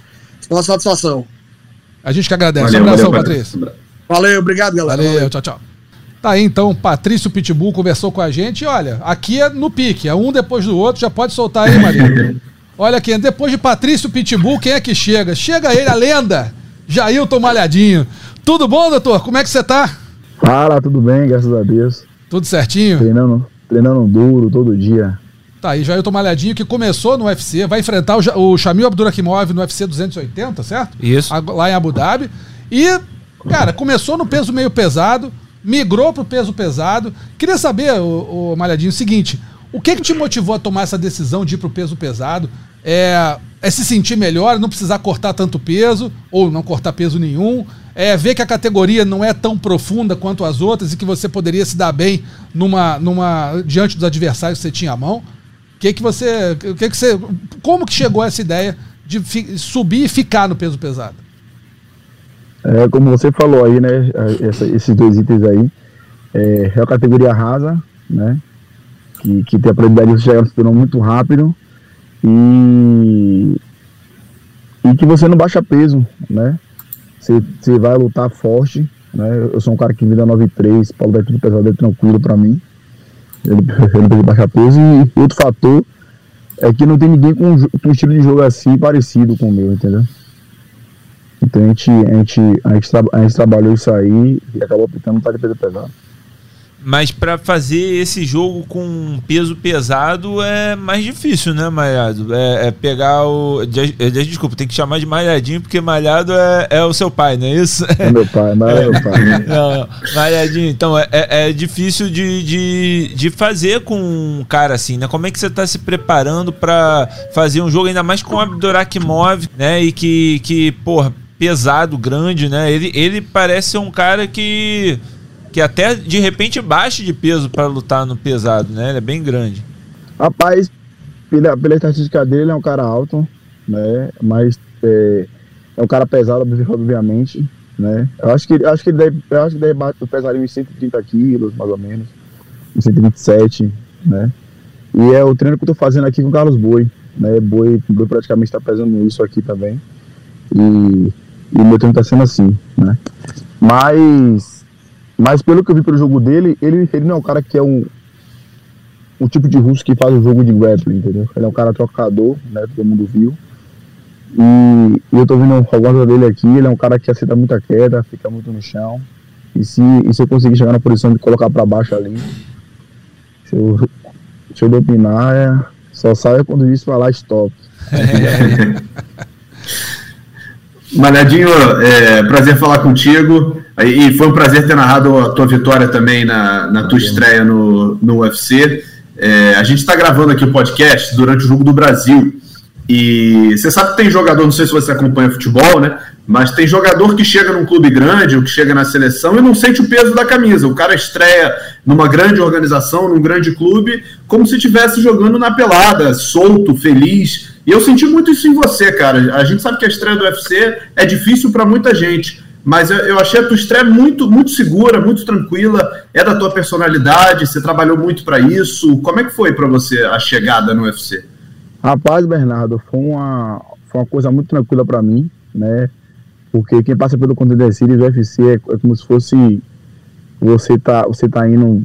S6: Com a satisfação.
S3: A gente que agradece. Valeu, um abração, valeu, Patrício.
S6: Valeu, obrigado, galera.
S3: Valeu, valeu, tchau, tchau. Tá aí então, Patrício Pitbull conversou com a gente. E olha, aqui é no pique, é um depois do outro. Já pode soltar aí, Maria. olha aqui, depois de Patrício Pitbull, quem é que chega? Chega ele, a lenda, Jailton Malhadinho. Tudo bom, doutor? Como é que você tá?
S7: Fala, tudo bem, graças a Deus.
S3: Tudo certinho?
S7: Treinando, treinando duro todo dia.
S3: Tá aí, Jailton Malhadinho, que começou no UFC, vai enfrentar o, o Shamil Abdurakhimov no UFC 280, certo?
S4: Isso.
S3: Lá em Abu Dhabi. E, cara, começou no peso meio pesado, migrou pro peso pesado. Queria saber, o, o Malhadinho, o seguinte: o que, que te motivou a tomar essa decisão de ir pro peso pesado? É, é se sentir melhor, não precisar cortar tanto peso, ou não cortar peso nenhum é, ver que a categoria não é tão profunda quanto as outras e que você poderia se dar bem numa, numa diante dos adversários que você tinha à mão. Que que você, que que você, como que chegou essa ideia de fi, subir e ficar no peso pesado?
S7: É, como você falou aí, né, essa, esses dois itens aí, é, é a categoria rasa, né, que, que tem a chegar no cinturão muito rápido e e que você não baixa peso, né? Você, vai lutar forte, né? Eu sou um cara que vida 93, Paulo é tudo pesado é tranquilo para mim. Ele, ele precisa baixar peso e outro fator é que não tem ninguém com, com um estilo de jogo assim parecido com o meu, entendeu? Então a gente, a gente, a gente, a gente trabalhou isso aí e acabou optando para de peso pesado.
S4: Mas para fazer esse jogo com peso pesado é mais difícil, né, Malhado? É, é pegar o. Desculpa, tem que chamar de Malhadinho, porque Malhado é, é o seu pai, não é isso?
S7: É meu pai, mas é meu pai.
S4: Não, Malhadinho, então é, é, é difícil de, de, de fazer com um cara assim, né? Como é que você está se preparando para fazer um jogo, ainda mais com o Abdurakimov, né? E que, que porra, pesado, grande, né? Ele, ele parece ser um cara que que até de repente baixe de peso para lutar no pesado, né? Ele é bem grande.
S7: Rapaz, pela, pela estatística dele, ele é um cara alto, né? Mas é, é um cara pesado, obviamente, né? Eu acho que, acho que ele deve, eu acho que deve pesaria uns 130 quilos, mais ou menos, uns 127, né? E é o treino que eu tô fazendo aqui com o Carlos Boi, né? Boi, Boi praticamente está pesando isso aqui também. E, e o meu treino tá sendo assim, né? Mas mas pelo que eu vi pelo jogo dele, ele, ele não é um cara que é um, um tipo de russo que faz o jogo de grappling, entendeu? Ele é um cara trocador, né? Todo mundo viu. E, e eu tô vendo algumas dele aqui, ele é um cara que aceita muita queda, fica muito no chão. E se, e se eu conseguir chegar na posição de colocar para baixo ali, se eu, se eu dominar, é, só sai quando isso falar stop.
S5: Malhadinho, é, prazer falar contigo. E foi um prazer ter narrado a tua vitória também na, na tua estreia no, no UFC. É, a gente está gravando aqui o podcast durante o Jogo do Brasil. E você sabe que tem jogador, não sei se você acompanha futebol, né? Mas tem jogador que chega num clube grande ou que chega na seleção e não sente o peso da camisa. O cara estreia numa grande organização, num grande clube, como se estivesse jogando na pelada, solto, feliz. E eu senti muito isso em você, cara. A gente sabe que a estreia do UFC é difícil para muita gente. Mas eu, eu, achei a tua estreia muito, muito segura, muito tranquila. É da tua personalidade, você trabalhou muito para isso. Como é que foi para você a chegada no UFC?
S7: Rapaz, Bernardo, foi uma, foi uma coisa muito tranquila para mim, né? Porque quem passa pelo Contender Series, o UFC é, é, como se fosse você tá, você tá indo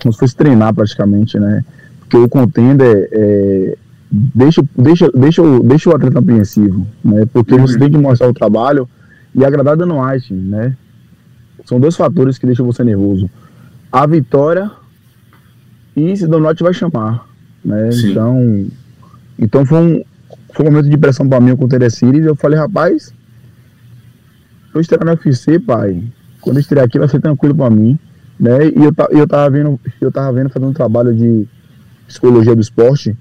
S7: como se fosse treinar praticamente, né? Porque o Contender é, deixa, deixa, deixa, deixa o atleta apreensivo, né? Porque uhum. você tem que mostrar o trabalho e agradar dando White, né? São dois fatores que deixam você nervoso. A vitória e se Donut vai chamar, né? Sim. Então, então foi um, foi um momento de pressão para mim com o Teresires. Eu falei, rapaz, eu estrear no UFC, pai. Quando eu estrear aqui vai ser tranquilo para mim, né? E eu, eu tava vendo, eu tava vendo fazendo um trabalho de psicologia do esporte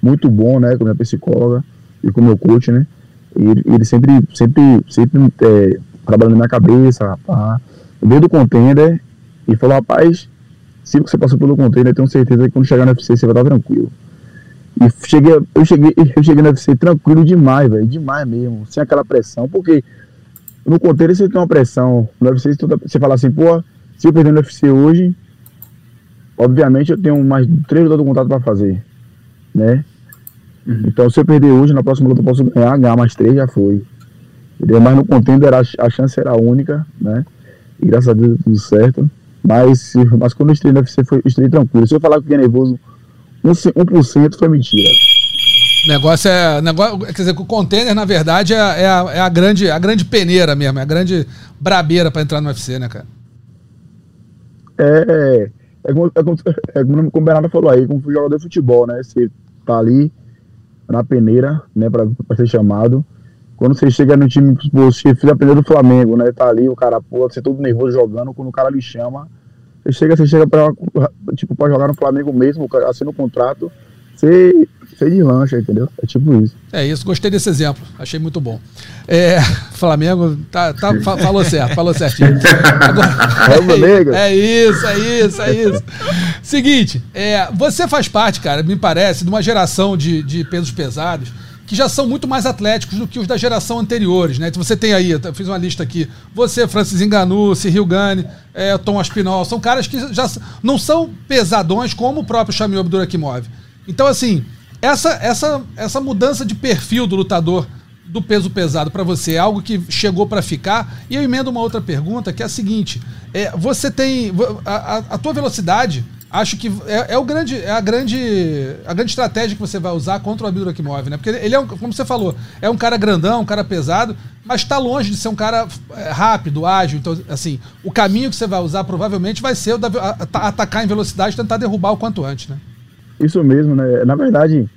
S7: muito bom, né? Com minha psicóloga e com meu coach, né? E ele sempre, sempre, sempre é, trabalhando na cabeça, rapaz, desde o contender, e falou, rapaz, se você passou pelo contender, eu tenho certeza que quando chegar no UFC você vai estar tranquilo. E cheguei, eu cheguei, eu cheguei no UFC tranquilo demais, velho, demais mesmo, sem aquela pressão, porque no contender você tem uma pressão, no UFC você fala assim, pô, se eu perder no UFC hoje, obviamente eu tenho mais três lutas de contato para fazer, né? Uhum. Então, se eu perder hoje, na próxima luta eu posso ganhar, ganhar mais três, já foi. Mas no contender a, chance era única, né? E graças a Deus deu tudo certo. Mas, mas quando eu estrei no UFC, foi, estrei tranquilo. Se eu falar que fiquei nervoso, 1%, foi mentira.
S3: O negócio é. Negócio, quer dizer, o container, na verdade, é, é, a, é a, grande, a grande peneira mesmo, é a grande brabeira para entrar no UFC, né, cara?
S7: É. É como, é como, é como o Bernardo falou aí, como jogador de futebol, né? Você tá ali, na peneira, né, para ser chamado. Quando você chega no time, você fez a peneira do Flamengo, né, tá ali, o cara, pô, você todo nervoso jogando, quando o cara lhe chama, você chega, você chega para tipo, pra jogar no Flamengo mesmo, assina o contrato, você, você deslancha, entendeu? É tipo isso.
S3: É isso, gostei desse exemplo, achei muito bom. É, Flamengo, tá, tá, falou certo, falou certinho. Agora, é, é isso, é isso, é isso. Seguinte, é, você faz parte, cara, me parece, de uma geração de, de pesos pesados que já são muito mais atléticos do que os da geração anteriores, né? Então você tem aí, eu fiz uma lista aqui, você, Francis Enganu, Cyril Gane, é, Tom Aspinall, são caras que já não são pesadões como o próprio Shamil Abdurakimov. Então, assim, essa, essa, essa mudança de perfil do lutador do peso pesado para você é algo que chegou para ficar? E eu emendo uma outra pergunta que é a seguinte: é, você tem a, a, a tua velocidade acho que é, é, o grande, é a grande, a grande estratégia que você vai usar contra o Abdul Akimov, né? Porque ele é, um, como você falou, é um cara grandão, um cara pesado, mas está longe de ser um cara é, rápido, ágil. Então, assim, o caminho que você vai usar provavelmente vai ser da, a, atacar em velocidade tentar derrubar o quanto antes, né?
S7: Isso mesmo, né? Na verdade,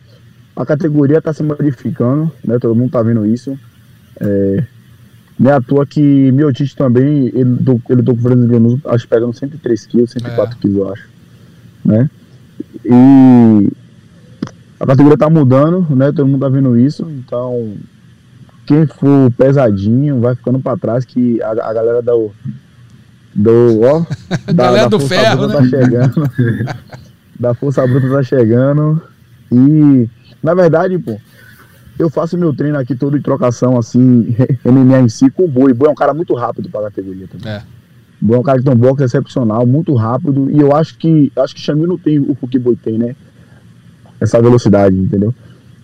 S7: a categoria está se modificando, né? Todo mundo está vendo isso. É, não é à toa que Miotite também, ele, ele tô com o Fernando acho que pegando 103 quilos, 104 é. quilos, eu acho né? E a categoria tá mudando, né? Todo mundo tá vendo isso, então quem for pesadinho vai ficando para trás que a, a, galera do do ó,
S3: da, galera da do ferro,
S7: né? tá chegando. da força bruta tá chegando e na verdade, pô, eu faço meu treino aqui todo de trocação assim, MMA em si com o Boi. O Boi é um cara muito rápido para a categoria também. É. É um cara que tem um boxe excepcional, muito rápido, e eu acho que acho que Xamil não tem o que Boi tem, né? Essa velocidade, entendeu?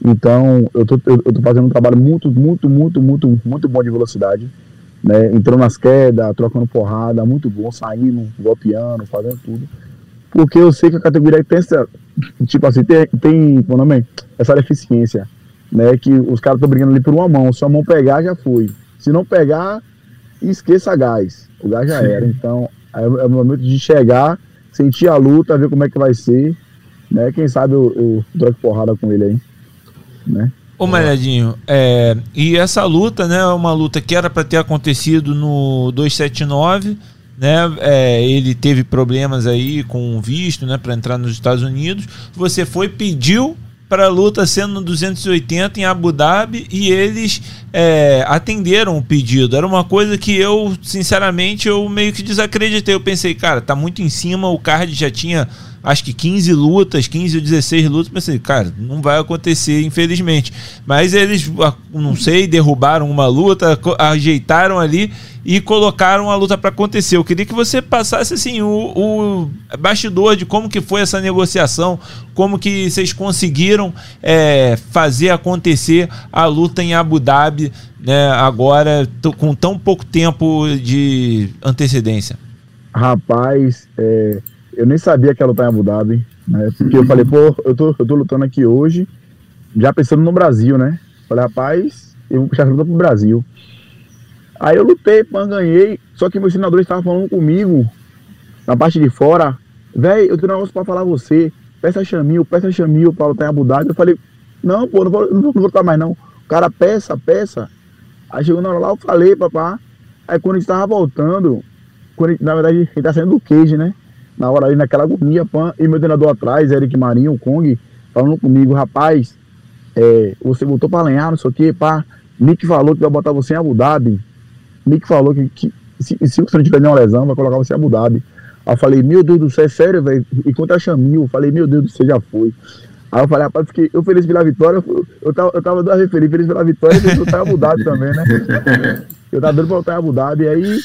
S7: Então, eu tô, eu, eu tô fazendo um trabalho muito, muito, muito, muito, muito bom de velocidade, né? Entrando nas quedas, trocando porrada, muito bom, saindo, golpeando, fazendo tudo. Porque eu sei que a categoria tem essa, tipo assim, tem, tem como nome é? essa deficiência, né? Que os caras estão brigando ali por uma mão, se a mão pegar, já foi. Se não pegar, esqueça gás o gás já era. Então, é, é, o momento de chegar, sentir a luta, ver como é que vai ser. Né? Quem sabe eu, eu troco porrada com ele aí. Né?
S4: Ô Malhadinho, é, e essa luta, né, é uma luta que era para ter acontecido no 279, né, é, ele teve problemas aí com o visto, né, para entrar nos Estados Unidos. Você foi, pediu para a luta sendo no 280 em Abu Dhabi e eles é, atenderam o pedido. Era uma coisa que eu, sinceramente, eu meio que desacreditei. Eu pensei, cara, tá muito em cima, o card já tinha acho que 15 lutas, 15 ou 16 lutas, pensei, cara, não vai acontecer, infelizmente. Mas eles, não sei, derrubaram uma luta, ajeitaram ali e colocaram a luta para acontecer. Eu queria que você passasse assim o, o, bastidor de como que foi essa negociação, como que vocês conseguiram é, fazer acontecer a luta em Abu Dhabi, né, agora com tão pouco tempo de antecedência.
S7: Rapaz, é, eu nem sabia que ia lutar em Abu Dhabi, né? Porque eu falei, pô, eu tô, eu tô lutando aqui hoje, já pensando no Brasil, né? Falei, rapaz, eu vou puxar a luta pro Brasil. Aí eu lutei, pan, ganhei, só que meus treinadores estavam falando comigo, na parte de fora, velho, eu tenho um negócio pra falar você, peça chamil, peça chamil pra lutar em Abu Dhabi. Eu falei, não, pô, não vou, não vou lutar mais não. O cara, peça, peça. Aí chegou na hora lá, eu falei, papá. Aí quando a gente tava voltando, quando gente, na verdade, ele tá saindo do cage, né? Na hora ali, naquela agonia, pan, e meu treinador atrás, Eric Marinho, o Kong, falando comigo, rapaz, é, você voltou para alinhar, não sei o que, pá. Nick falou que vai botar você em Abu Dhabi. Nick falou que, que se, se você não tiver nenhuma lesão, vai colocar você em Abu Dhabi. Aí eu falei, meu Deus do céu, é sério, velho? E quanto a Chamil, eu falei, meu Deus do céu, já foi. Aí eu falei, rapaz, fiquei eu feliz pela vitória, eu, eu, tava, eu tava duas vezes feliz, feliz pela vitória e eu tava em Abu Dhabi também, né? Eu tava doido pra voltar em Abu Dhabi, aí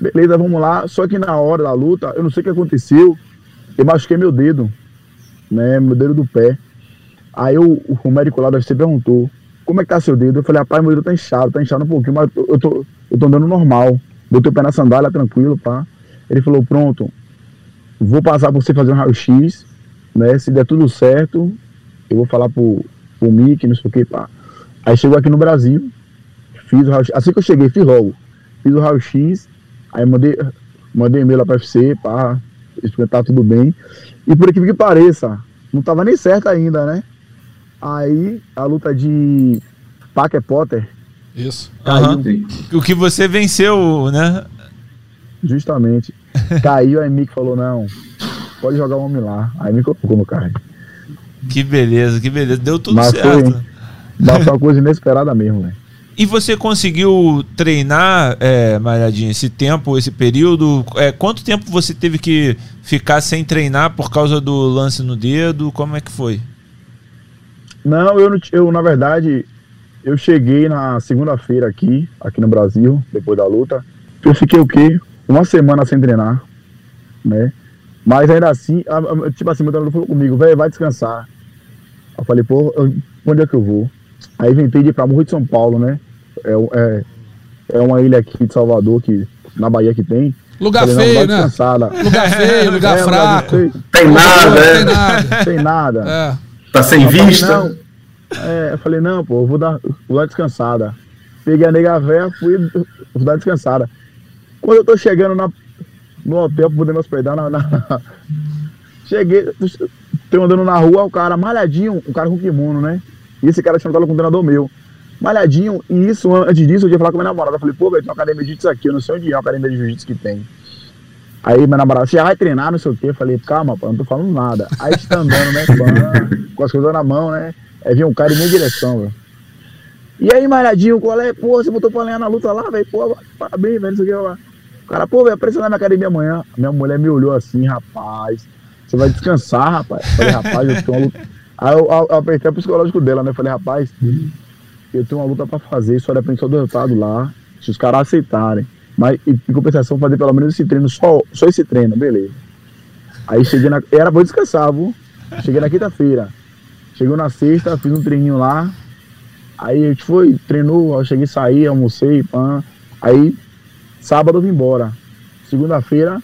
S7: Beleza, vamos lá. Só que na hora da luta, eu não sei o que aconteceu. Eu machuquei meu dedo, né? Meu dedo do pé. Aí o, o médico lá da UFC perguntou: Como é que tá seu dedo? Eu falei: Rapaz, meu dedo tá inchado, tá inchado um pouquinho, mas eu tô, eu tô andando normal. Botei o pé na sandália, tranquilo, pá. Ele falou: Pronto, vou passar pra você fazer um raio-x, né? Se der tudo certo, eu vou falar pro, pro Mickey, não sei o que, pá. Aí chegou aqui no Brasil, fiz o raio-x. Assim que eu cheguei, fiz logo. Fiz o raio-x Aí mandei, mandei e-mail lá pra UFC, pá, experimentar tudo bem. E por aquilo que pareça, não tava nem certo ainda, né? Aí a luta de Packer Potter.
S3: Isso.
S4: Caiu. Uhum. O que você venceu, né?
S7: Justamente. Caiu, aí Mick falou, não, pode jogar o homem lá. Aí me colocou no carro.
S4: Que beleza, que beleza. Deu tudo mas certo. Foi,
S7: mas foi uma coisa inesperada mesmo, velho.
S4: E você conseguiu treinar, é, Malhadinha, esse tempo, esse período? É, quanto tempo você teve que ficar sem treinar por causa do lance no dedo? Como é que foi?
S7: Não, eu, eu na verdade, eu cheguei na segunda-feira aqui, aqui no Brasil, depois da luta. Eu fiquei o quê? Uma semana sem treinar, né? Mas ainda assim, tipo assim, meu treinador falou comigo, velho, vai descansar. Eu falei, pô, onde é que eu vou? Aí inventei de ir pra Morro de São Paulo, né? É, é, é uma ilha aqui de Salvador, que, na Bahia que tem.
S3: Lugar
S7: Falei, não,
S3: feio, né? Lugar feio, lugar
S7: É,
S3: fraco.
S7: feio.
S5: Tem nada,
S3: Não
S5: é.
S3: tem nada.
S7: Sem nada.
S3: É.
S5: Tá sem
S7: Eu falei,
S5: vista.
S7: não. É, eu falei, não, pô, eu vou dar, vou dar descansada. Peguei a nega véia, fui, vou dar descansada. Quando eu tô chegando na, no hotel pra poder me hospedar, na, na- cheguei, tô andando na rua, o cara malhadinho, um cara com kimono, né? E esse cara tinha com um treinador meu. Malhadinho, e isso, antes disso, eu ia falar com a minha namorada. Eu falei, pô, velho, tem uma academia de jiu-jitsu aqui, eu não sei onde é a academia de jiu-jitsu que tem. Aí minha namorada, você já vai treinar, não sei o quê. Eu falei, calma, pô, não tô falando nada. Aí a gente tá andando, né, com as coisas na mão, né? Aí vinha um cara em minha direção, velho. E aí, malhadinho, qual é? Pô, você botou pra lenhar na luta lá, velho? Pô, parabéns, velho, não sei o que lá. O cara, pô, velho, apareceu na minha academia amanhã. Minha mulher me olhou assim, rapaz. Você vai descansar, rapaz. Eu falei, rapaz, eu tenho uma luta. Aí eu, eu, eu apertei o psicológico dela, né? Eu falei, rapaz, eu tenho uma luta pra fazer, só depende só do resultado lá. Se os caras aceitarem. Mas, em compensação, fazer pelo menos esse treino, só, só esse treino, beleza. Aí cheguei na. Era eu descansar, viu? Cheguei na quinta-feira. Chegou na sexta, fiz um treininho lá. Aí a gente foi, treinou, eu cheguei sair, almocei, pã. Aí, sábado eu vim embora. Segunda-feira,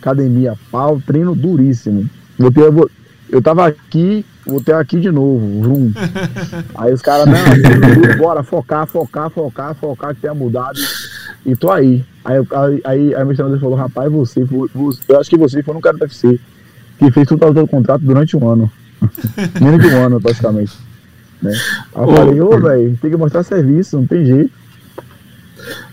S7: academia, pau, treino duríssimo. Eu, vou- eu tava aqui, voltei aqui de novo, vrum. Aí os caras, não, bora focar, focar, focar, focar, que tenha mudado. E tô aí. Aí, aí, aí, meu treinador falou, rapaz, você, você- eu acho que você foi um cara do UFC, que fez tudo todo o contrato durante um ano. Menos de um ano, praticamente. Né? Aí eu
S5: Ô,
S7: falei, ô, velho, tem que mostrar serviço, não tem jeito.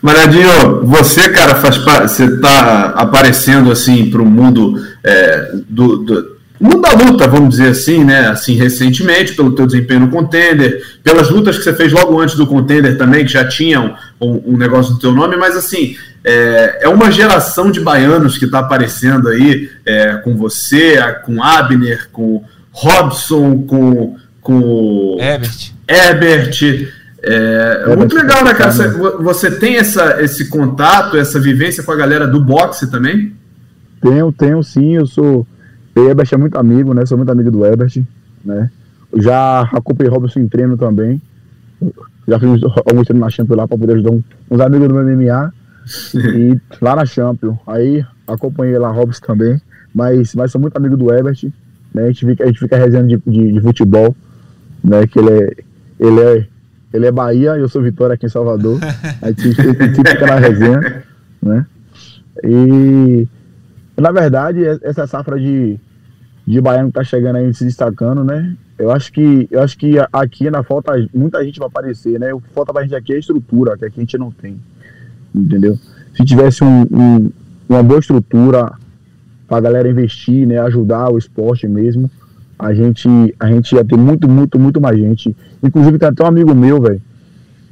S5: Maradinho, você, cara, faz você tá aparecendo assim para o mundo é, do, do mundo da luta, vamos dizer assim, né? Assim, recentemente, pelo teu desempenho no contender, pelas lutas que você fez logo antes do contender também, que já tinham um, um negócio no teu nome, mas assim, é, é uma geração de baianos que está aparecendo aí é, com você, a- com Abner, com Robson, com, com
S4: Herbert.
S5: Herbert. É, é muito legal, né, cara? Você, você tem essa, esse contato, essa vivência com a galera do boxe também?
S7: Tenho, tenho sim, eu sou. O Herbert é muito amigo, né? Sou muito amigo do Herbert, né? Já acompanhei Robson em treino também. Já fiz alguns treinos na Champions lá para poder ajudar uns amigos do meu MMA. e lá na Champions. Aí acompanhei lá Robson também. Mas, mas sou muito amigo do Herbert. Né? A, gente fica, a gente fica resenhando de, de, de futebol. Né? Que ele é, ele é. Ele é Bahia e eu sou Vitória aqui em Salvador. A gente, a gente fica na resenha. Né? E na verdade, essa safra de, de baiano que tá chegando aí se destacando, né? Eu acho que eu acho que aqui ainda falta muita gente para aparecer, né? O que falta pra gente aqui é estrutura, que aqui a gente não tem. Entendeu? Se tivesse um, um- uma boa estrutura pra galera investir, né, ajudar o esporte mesmo, a gente a gente ia ter muito, muito, muito mais gente. Inclusive tem até um amigo meu, velho,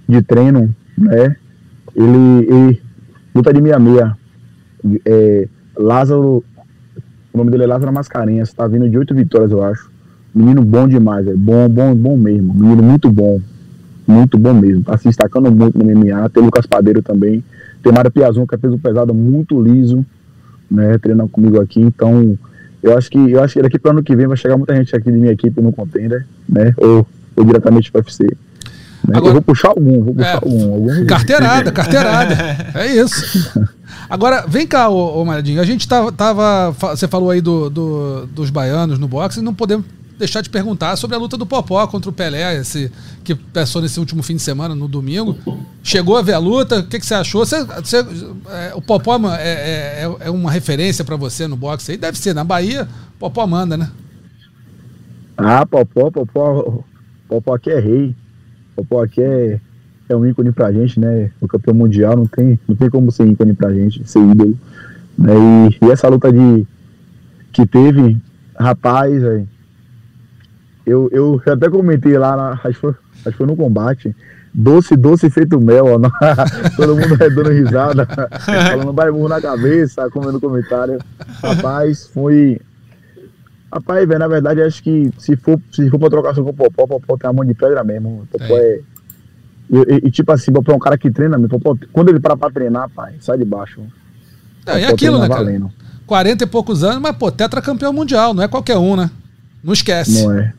S7: de treino, né? Ele, ele luta de 66. É, Lázaro, o nome dele é Lázaro Mascarenhas, tá vindo de oito vitórias, eu acho. Menino bom demais, velho. Bom, bom, bom mesmo. Menino muito bom. Muito bom mesmo. Tá se destacando muito no MMA. Tem Lucas Padeiro também. Tem Mário Piazon, que fez um pesado muito liso, né? Treinando comigo aqui. Então, eu acho que eu acho que daqui para ano que vem vai chegar muita gente aqui de minha equipe no contender, né? Ou, ou diretamente para UFC. Né?
S3: Agora-
S7: eu vou puxar algum, vou puxar
S3: É.
S7: algum. algum
S3: Carteirada, carteirada. É isso. Agora, vem cá, ô, ô Maradinho. A gente tava. tava você falou aí do, do- dos baianos no boxe e não podemos deixar de perguntar sobre a luta do Popó contra o Pelé, esse, que passou nesse último fim de semana, no domingo. Chegou a ver a luta, o que, que você achou? Você, você- é, o Popó é, é- é- é uma referência pra você no boxe aí? Deve ser, na Bahia, Popó manda, né?
S7: Ah, Popó, Popó, Popó aqui é rei. Popó aqui é, é um ícone pra gente, né? O campeão mundial não tem, não tem como ser ícone pra gente, ser ídolo. Né? E, e essa luta de que teve, rapaz, velho, eu, eu até comentei lá, na, acho, que foi, acho que foi no combate. Doce, doce feito mel, ó. todo mundo é dando risada, falando vai burro na cabeça, comendo comentário. Rapaz, foi, Rapaz, velho, na verdade, acho que se for, se for pra trocação com o Popó, o Popó tem a mão de pedra mesmo. O Popó é. E, e- e, tipo assim, é um cara que treina. Popó, quando ele para pra treinar, pai, sai de baixo.
S3: É
S7: Popó
S3: aquilo, né, cara?
S7: valendo.
S3: 40 e poucos anos, mas, pô, tetracampeão mundial, não é qualquer um, né? Não esquece.
S7: Não é.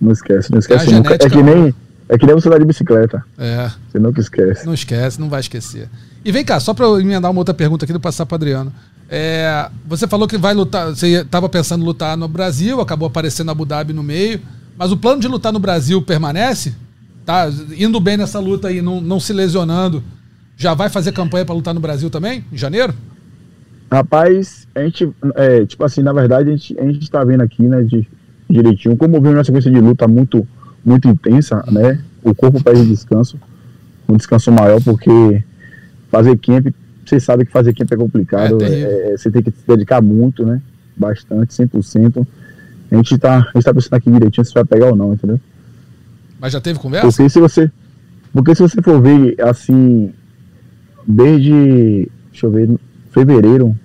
S7: Não esquece, não esquece
S3: É
S7: nunca. É que nem, É que nem você andar de bicicleta.
S3: É.
S7: Você nunca esquece.
S3: Não esquece, não vai esquecer. E vem cá, só para eu emendar uma outra pergunta aqui do passar para Adriano. É, você falou que vai lutar, você estava pensando em lutar no Brasil, acabou aparecendo Abu Dhabi no meio, mas o plano de lutar no Brasil permanece? Tá indo bem nessa luta aí, não, não se lesionando. Já vai fazer campanha para lutar no Brasil também, em janeiro?
S7: Rapaz, a gente, é, tipo assim, na verdade, a gente, a gente tá vendo aqui, né, de, direitinho, como viu uma sequência de luta muito, muito intensa, né, o corpo pede descanso, um descanso maior, porque fazer camp, você sabe que fazer camp é complicado, é, é, você tem que se dedicar muito, né, bastante, 100%. A gente tá, a gente tá pensando aqui direitinho se vai pegar ou não, entendeu?
S3: Mas já teve conversa?
S7: Porque se você, porque se você for ver, assim, desde, deixa eu ver, fevereiro,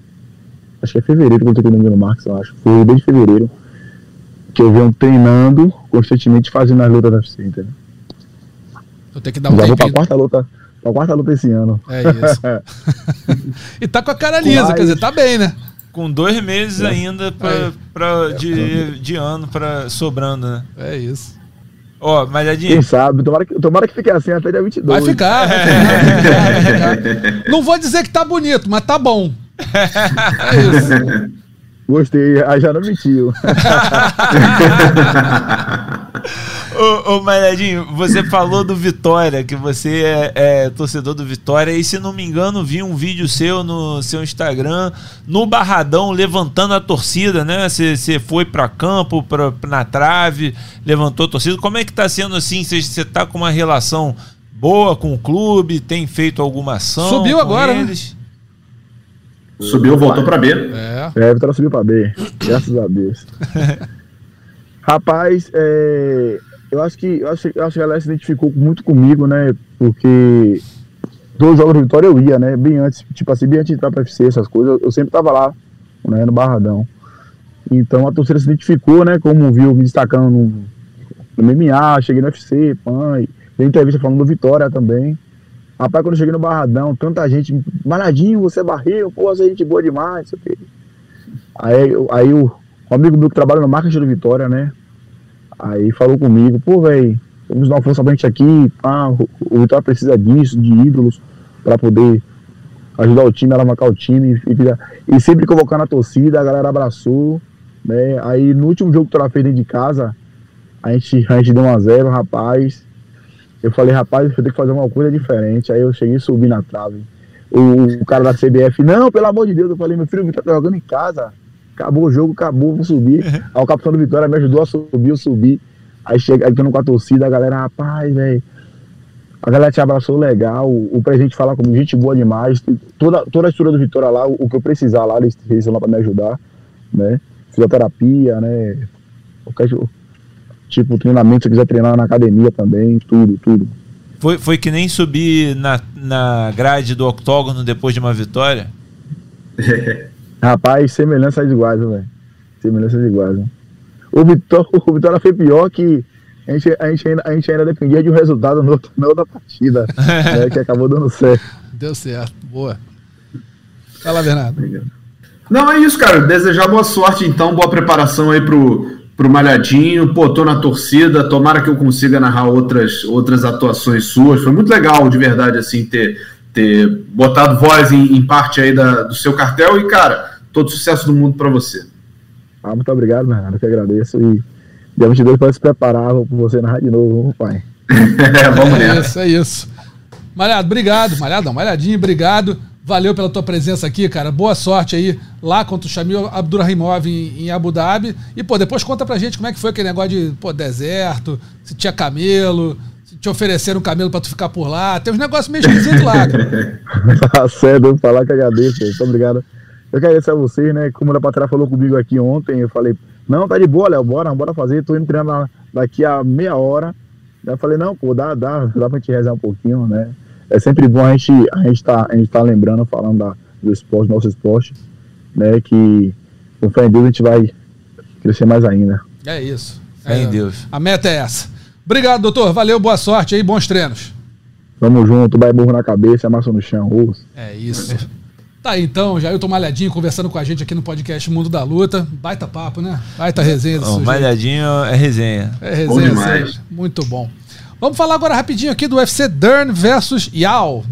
S7: acho que é fevereiro que eu tô com o Marcos, eu acho. Foi desde fevereiro que eu venho treinando constantemente fazendo as lutas da UFC, entendeu?
S3: Eu tenho que dar um
S7: Já vou pra quarta luta, pra quarta luta esse ano.
S3: É isso. e tá com a cara lisa, Mas... quer dizer, tá bem, né?
S4: Com dois meses é. ainda pra, pra, de, de ano pra, sobrando, né?
S3: É isso.
S4: Ó, oh, Malhadinho.
S7: Quem sabe? Tomara que, tomara que fique assim até dia 22.
S3: Vai ficar, vai ficar, vai ficar. Não vou dizer que tá bonito, mas tá bom. É
S7: isso. Gostei, aí já não mentiu.
S4: ô, ô Malhadinho, você falou do Vitória, que você é, é, torcedor do Vitória, e se não me engano, vi um vídeo seu no seu Instagram, no Barradão, levantando a torcida, né? Você foi para campo, pra, na trave, levantou a torcida. Como é que tá sendo assim? Você tá com uma relação boa com o clube? Tem feito alguma ação?
S3: Subiu agora, né? eles? né?
S5: Subiu, voltou para B.
S7: É. é, a Vitória subiu para B. Graças a Deus. Rapaz, é, eu acho que eu acho, eu acho que a galera se identificou muito comigo, né? Porque dois jogos de Vitória eu ia, né? Bem antes, tipo assim, bem antes de entrar para FC, essas coisas, eu sempre tava lá, né? No Barradão. Então a torcida se identificou, né? Como viu me destacando no, no MMA, cheguei no UFC, PAN, dei entrevista falando do Vitória também. Rapaz, quando eu cheguei no Barradão, tanta gente, Malhadinho, você é barril, pô, você é gente boa demais, sei o quê. Aí, aí o, o amigo meu que trabalha no marketing do Vitória, né? Aí falou comigo, pô, velho, vamos dar uma força pra gente aqui, pá, o, o Vitória precisa disso, de ídolos, para poder ajudar o time, alavancar o time. E, e, sempre convocando a torcida, a galera abraçou, né? Aí no último jogo que o Vitória fez dentro de casa, a gente, a gente deu um a zero, rapaz. Eu falei, rapaz, eu tenho que fazer uma coisa diferente. Aí eu cheguei e subi na trave. O, o cara da CBF, não, pelo amor de Deus, eu falei, meu filho, tá jogando em casa. Acabou o jogo, acabou, vou subir. Aí o capitão do Vitória me ajudou a subir, eu subi. Aí chega, aí com a torcida, a galera, rapaz, velho. A galera te abraçou legal, o, o presidente fala comigo, gente boa demais. Toda, toda a estrutura do Vitória lá, o, o que eu precisar lá, eles estão lá pra me ajudar, né? Fisioterapia, né? Qualquer, Tipo, treinamento, se quiser treinar na academia também, tudo, tudo.
S4: Foi, foi que nem subir na, na grade do octógono depois de uma vitória?
S7: Rapaz, semelhanças iguais, velho. Semelhanças iguais. Né? O, Vitória, o Vitória foi pior que a gente, a gente, ainda, a gente ainda dependia de um resultado no, na outra partida, né, que acabou dando certo.
S3: Deu certo, boa. Fala, Bernardo.
S5: Não, é isso, cara. Desejar boa sorte, então, boa preparação aí pro, pro Malhadinho, pô, tô na torcida, tomara que eu consiga narrar outras, outras atuações suas. Foi muito legal, de verdade, assim, ter, ter botado voz em, em parte aí da, do seu cartel e, cara, todo sucesso do mundo para você.
S7: Ah, muito obrigado, Bernardo, eu que agradeço e dia 22 para se preparar para você narrar de novo, pai.
S3: é, vamos nessa. É isso, é isso. Malhado, obrigado. Malhado não, Malhadinho, obrigado. Valeu pela tua presença aqui, cara. Boa sorte aí lá contra o Shamil Abdurrahimov em, em, Abu Dhabi. E, pô, depois conta pra gente como é que foi aquele negócio de, pô, deserto, se tinha camelo, te ofereceram um camelo pra tu ficar por lá. Tem uns negócios meio esquisitos lá, cara.
S7: tá certo, eu falar que agradeço, muito obrigado. Eu quero agradecer a vocês, né? Como a Patrá falou comigo aqui ontem, eu falei, não, tá de boa, Léo, bora, bora fazer. Tô indo treinar daqui a meia hora. Eu falei, não, pô, dá, dá, dá pra gente rezar um pouquinho, né? é sempre bom a gente a gente tá, a gente tá lembrando, falando da, do esporte, nosso esporte, né? Que com fé em Deus a gente vai crescer mais ainda.
S3: É isso.
S4: Fé é, em Deus.
S3: A meta é essa. Obrigado, doutor. Valeu, boa sorte aí, bons treinos.
S7: Tamo junto, vai burro na cabeça, massa no chão. Uso.
S3: É isso. Tá aí então, Jailton Malhadinho conversando com a gente aqui no podcast Mundo da Luta. Baita papo, né? Baita resenha.
S4: O Malhadinho é resenha.
S3: É resenha, Muito bom. Vamos falar agora rapidinho aqui do UFC Dern versus Yao.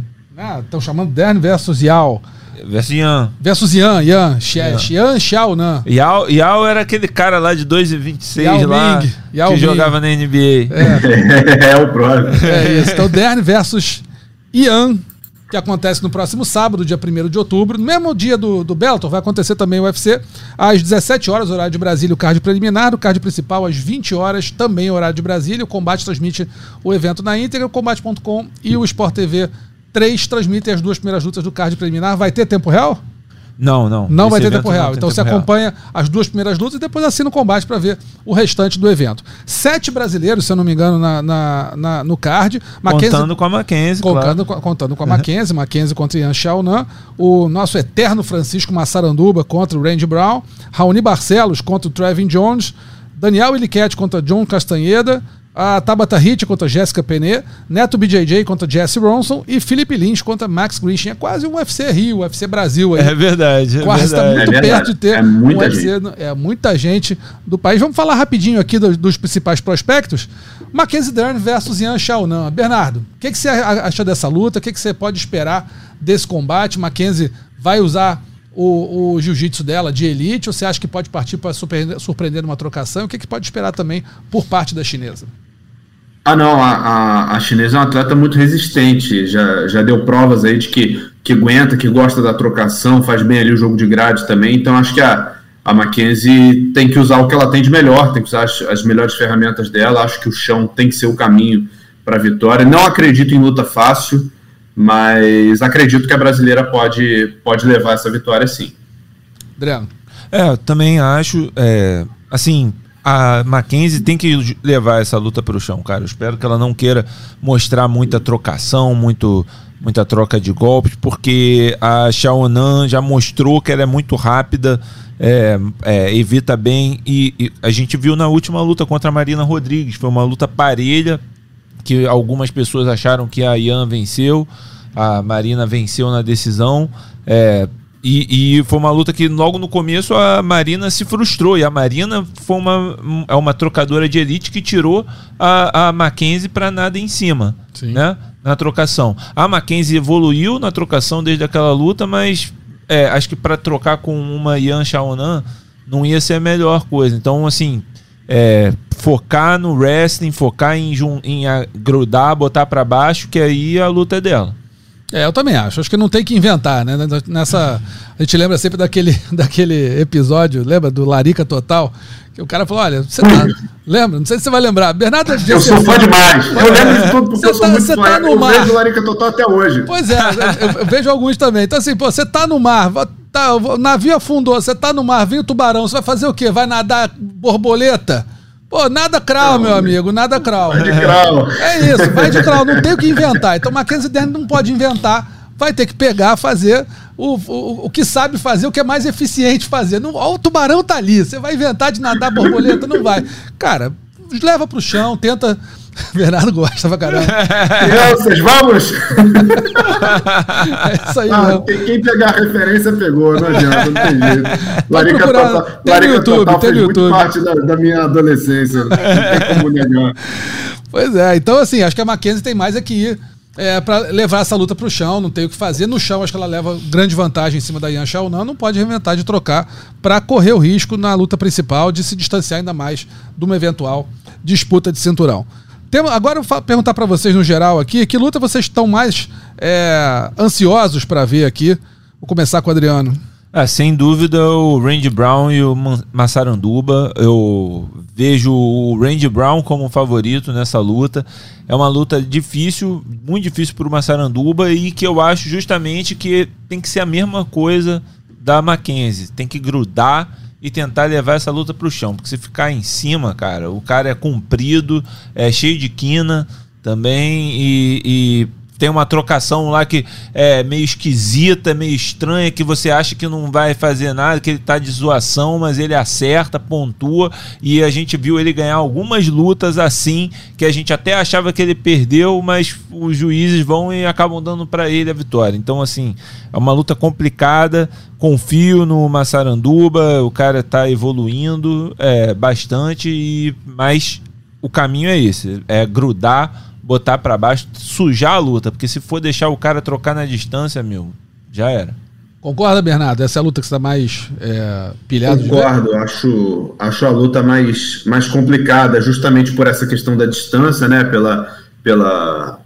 S3: Estão chamando Dern versus Yao.
S4: Versus Ian.
S3: Versus Yan, Yan, Xia- Yan Xiao Nan.
S4: Yao, Yao era aquele cara lá de 2,26
S3: Yao
S4: lá
S3: Ming, Yao
S4: que
S3: Ming.
S4: jogava na NBA.
S5: é o próximo.
S3: É isso. Então, Dern versus Ian, que acontece no próximo sábado, dia 1 de outubro. No mesmo dia do, do Bellator, vai acontecer também o UFC, às 17 horas, horário de Brasília, o card preliminar. O card principal, às 20 horas, também horário de Brasília. O Combate transmite o evento na íntegra. O Combate.com e o Sport TV 3 transmitem as duas primeiras lutas do card preliminar. Vai ter tempo real?
S4: Não, não.
S3: Não vai ter tempo real. Então
S4: tempo
S3: você
S4: real.
S3: acompanha as duas primeiras lutas e depois assina o combate para ver o restante do evento. Sete brasileiros, se eu não me engano, na, na- na- no card. Mackenzie-
S4: Contando com a Mackenzie, claro.
S3: Contando, com- contando com a Mackenzie, Mackenzie contra Ian Xiaonan, o nosso eterno Francisco Massaranduba contra o Randy Brown, Raoni Barcelos contra o Trevin Jones, Daniel Iliquete contra John Castanheda, a Tabata Hit contra Jéssica Penet, Neto BJJ contra Jesse Ronson e Felipe Lins contra Max Grishin. É quase um UFC Rio, UFC Brasil aí.
S4: É verdade, é
S3: Quase está muito
S5: É
S3: perto de ter
S5: É muita
S3: um UFC, no- é muita gente do país. Vamos falar rapidinho aqui dos, dos principais prospectos. Mackenzie Dern versus Ian Xiaonan. Bernardo, o que, que você acha dessa luta? O que, que você pode esperar desse combate? Mackenzie vai usar o, o jiu-jitsu dela de elite ou você acha que pode partir para surpreender, surpreender numa trocação? O que, que pode esperar também por parte da chinesa?
S5: Ah, não, a, a, a chinesa é uma atleta muito resistente, já, já deu provas aí de que, que aguenta, que gosta da trocação, faz bem ali o jogo de grade também, então acho que a, a Mackenzie tem que usar o que ela tem de melhor, tem que usar as, as melhores ferramentas dela, acho que o chão tem que ser o caminho para a vitória. Não acredito em luta fácil, mas acredito que a brasileira pode, pode levar essa vitória sim.
S3: Adriano.
S4: É, eu também acho. é, assim, a Mackenzie tem que levar essa luta para o chão, cara. Eu espero que ela não queira mostrar muita trocação, muito, muita troca de golpes, porque a Xiaonan já mostrou que ela é muito rápida, é, é, evita bem. E, e a gente viu na última luta contra a Marina Rodrigues, foi uma luta parelha, que algumas pessoas acharam que a Ian venceu, a Marina venceu na decisão. é, e, e foi uma luta que logo no começo a Marina se frustrou. E a Marina foi uma, é uma trocadora de elite que tirou a, a Mackenzie para nada em cima.
S3: Sim.
S4: Né? Na trocação. A Mackenzie evoluiu na trocação desde aquela luta, mas é, acho que para trocar com uma Yan Xiaonan não ia ser a melhor coisa. Então, assim, é, focar no wrestling, focar em, em grudar, botar para baixo, que aí a luta é dela.
S3: É, eu também acho. Acho que não tem que inventar, né? Nessa. A gente lembra sempre daquele, daquele episódio, lembra? Do Larica Total? Que o cara falou: olha, você tá. lembra? Não sei se você vai lembrar. Bernardo
S5: Eu sou fã demais, eu lembro de tudo porque eu sou
S3: tá-
S5: muito
S3: você
S5: fã,
S3: tá no
S5: eu
S3: mar.
S5: vejo Larica Total até hoje.
S3: Pois é, eu, eu vejo alguns também. Então, assim, pô, você tá no mar, tá, o navio afundou, você tá no mar, vem o tubarão, você vai fazer o quê? Vai nadar borboleta? Pô, nada crawl, meu amigo, nada crawl.
S5: De crawl.
S3: É isso, vai de crawl, não tem o que inventar. Então, Mackenzie Dern não pode inventar, vai ter que pegar, fazer o, o, o que sabe fazer, o que é mais eficiente fazer. Não, ó, o tubarão tá ali, você vai inventar de nadar borboleta? Não vai. Cara, leva pro chão, tenta. Bernardo gosta pra caramba.
S5: Crianças, vamos!
S3: É isso aí,
S5: Ah, tem- quem pegar a referência pegou, não adianta, não tem jeito. Larica
S3: procurar,
S5: Total,
S3: tem no YouTube,
S5: Total
S3: tem no YouTube.
S5: muito parte da, da minha adolescência. Não tem como negar.
S3: Pois é, então assim, acho que a Mackenzie tem mais é que ir é, para levar essa luta pro chão, não tem o que fazer. No chão, acho que ela leva grande vantagem em cima da Yan Xiaonan, não pode reinventar de trocar para correr o risco na luta principal de se distanciar ainda mais de uma eventual disputa de cinturão. Tem, agora eu vou perguntar para vocês no geral aqui, que luta vocês estão mais é, ansiosos para ver aqui? Vou começar com o Adriano.
S4: Ah, sem dúvida, o Randy Brown e o Massaranduba. Eu vejo o Randy Brown como favorito nessa luta. É uma luta difícil, muito difícil para o Massaranduba e que eu acho justamente que tem que ser a mesma coisa da Mackenzie. Tem que grudar e tentar levar essa luta para o chão. Porque se ficar em cima, cara, o cara é comprido, é cheio de quina também e- e tem uma trocação lá que é meio esquisita, meio estranha, que você acha que não vai fazer nada, que ele tá de zoação, mas ele acerta, pontua, e a gente viu ele ganhar algumas lutas assim, que a gente até achava que ele perdeu, mas os juízes vão e acabam dando para ele a vitória. Então, assim, é uma luta complicada, confio no Massaranduba, o cara tá evoluindo é, bastante, e mas o caminho é esse, é grudar botar para baixo, sujar a luta, porque se for deixar o cara trocar na distância, meu, já era.
S3: Concorda, Bernardo? Essa é a luta que você está mais é, pilhado
S5: Concordo, acho, acho a luta mais, mais complicada, justamente por essa questão da distância, né? Pela, pela,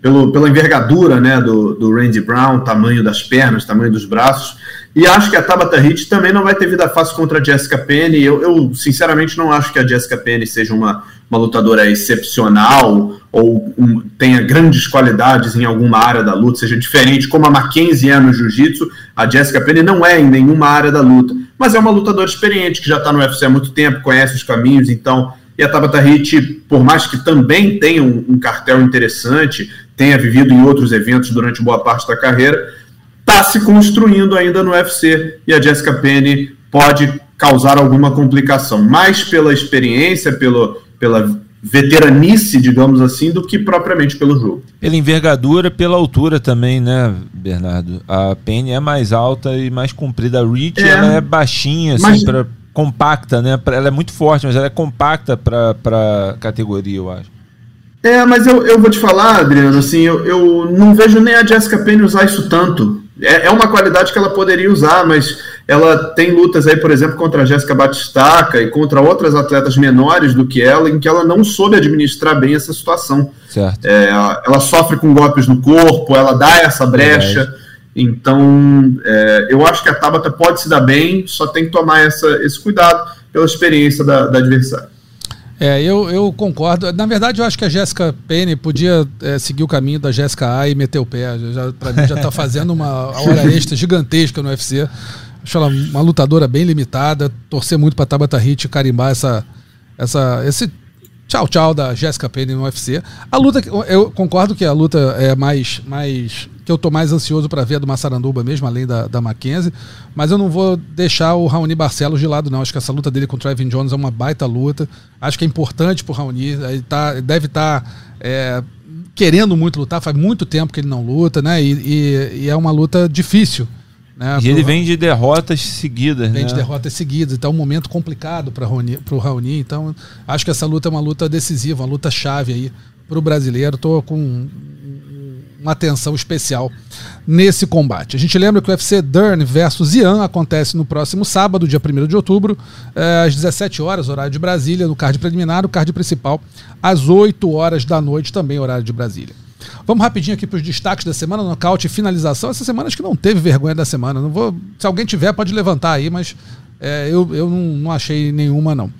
S5: pelo, pela envergadura né, do, do Randy Brown, tamanho das pernas, tamanho dos braços. E acho que a Tabata Hitch também não vai ter vida fácil contra a Jessica Penny. Eu, eu, sinceramente não acho que a Jessica Penny seja uma, uma lutadora excepcional ou um, tenha grandes qualidades em alguma área da luta, seja diferente, como a Mackenzie é no jiu-jitsu, a Jessica Penny não é em nenhuma área da luta, mas é uma lutadora experiente que já está no UFC há muito tempo, conhece os caminhos, então. E a Tabata Hitch, por mais que também tenha um, um cartel interessante, tenha vivido em outros eventos durante boa parte da carreira, está se construindo ainda no UFC e a Jessica Penny pode causar alguma complicação, mais pela experiência, pelo, pela veteranice, digamos assim, do que propriamente pelo jogo.
S4: Pela envergadura, pela altura também, né, Bernardo? A Penny é mais alta e mais comprida. A Rich, é, ela é baixinha, assim, mas... pra, compacta, né? Ela é muito forte, mas ela é compacta para categoria, eu acho.
S5: É, mas eu, eu vou te falar, Adriano, assim, eu, eu não vejo nem a Jessica Penny usar isso tanto. É, é uma qualidade que ela poderia usar, mas ela tem lutas aí, por exemplo, contra a Jéssica Batistaca e contra outras atletas menores do que ela, em que ela não soube administrar bem essa situação.
S4: Certo.
S5: É, ela sofre com golpes no corpo, ela dá essa brecha. É então, é, eu acho que a Tabata pode se dar bem, só tem que tomar essa, esse cuidado pela experiência da, da adversária.
S3: É, eu, eu concordo. Na verdade, eu acho que a Jéssica Penny podia é, seguir o caminho da Jéssica A e meter o pé. Já, pra mim, já está fazendo uma hora extra gigantesca no UFC. Acho ela uma lutadora bem limitada. Torcer muito para Tabata Hit carimbar essa, essa, esse tchau tchau da Jéssica Penny no UFC. A luta, eu concordo que a luta é mais, mais que eu tô mais ansioso para ver a do Massaranduba mesmo, além da, da Mackenzie, mas eu não vou deixar o Raoni Barcelos de lado não. Acho que essa luta dele com o Trevin Jones é uma baita luta. Acho que é importante pro Raoni, ele tá, deve estar tá, é, querendo muito lutar, faz muito tempo que ele não luta, né? E, e, e é uma luta difícil
S4: né, e ele vem de derrotas seguidas.
S3: Vem
S4: né?
S3: de derrotas seguidas. Então é um momento complicado para o Raoni. Então acho que essa luta é uma luta decisiva, uma luta chave aí para o brasileiro. Estou com uma atenção especial nesse combate. A gente lembra que o UFC Dern versus Ian acontece no próximo sábado, dia 1 de outubro, eh, às 17 horas, horário de Brasília, no card preliminar, o card principal, às 8 horas da noite, também horário de Brasília. Vamos rapidinho aqui para os destaques da semana, nocaute e finalização. Essa semana acho que não teve vergonha da semana. Não vou, se alguém tiver, pode levantar aí, mas é, eu, eu não, não, achei nenhuma, não.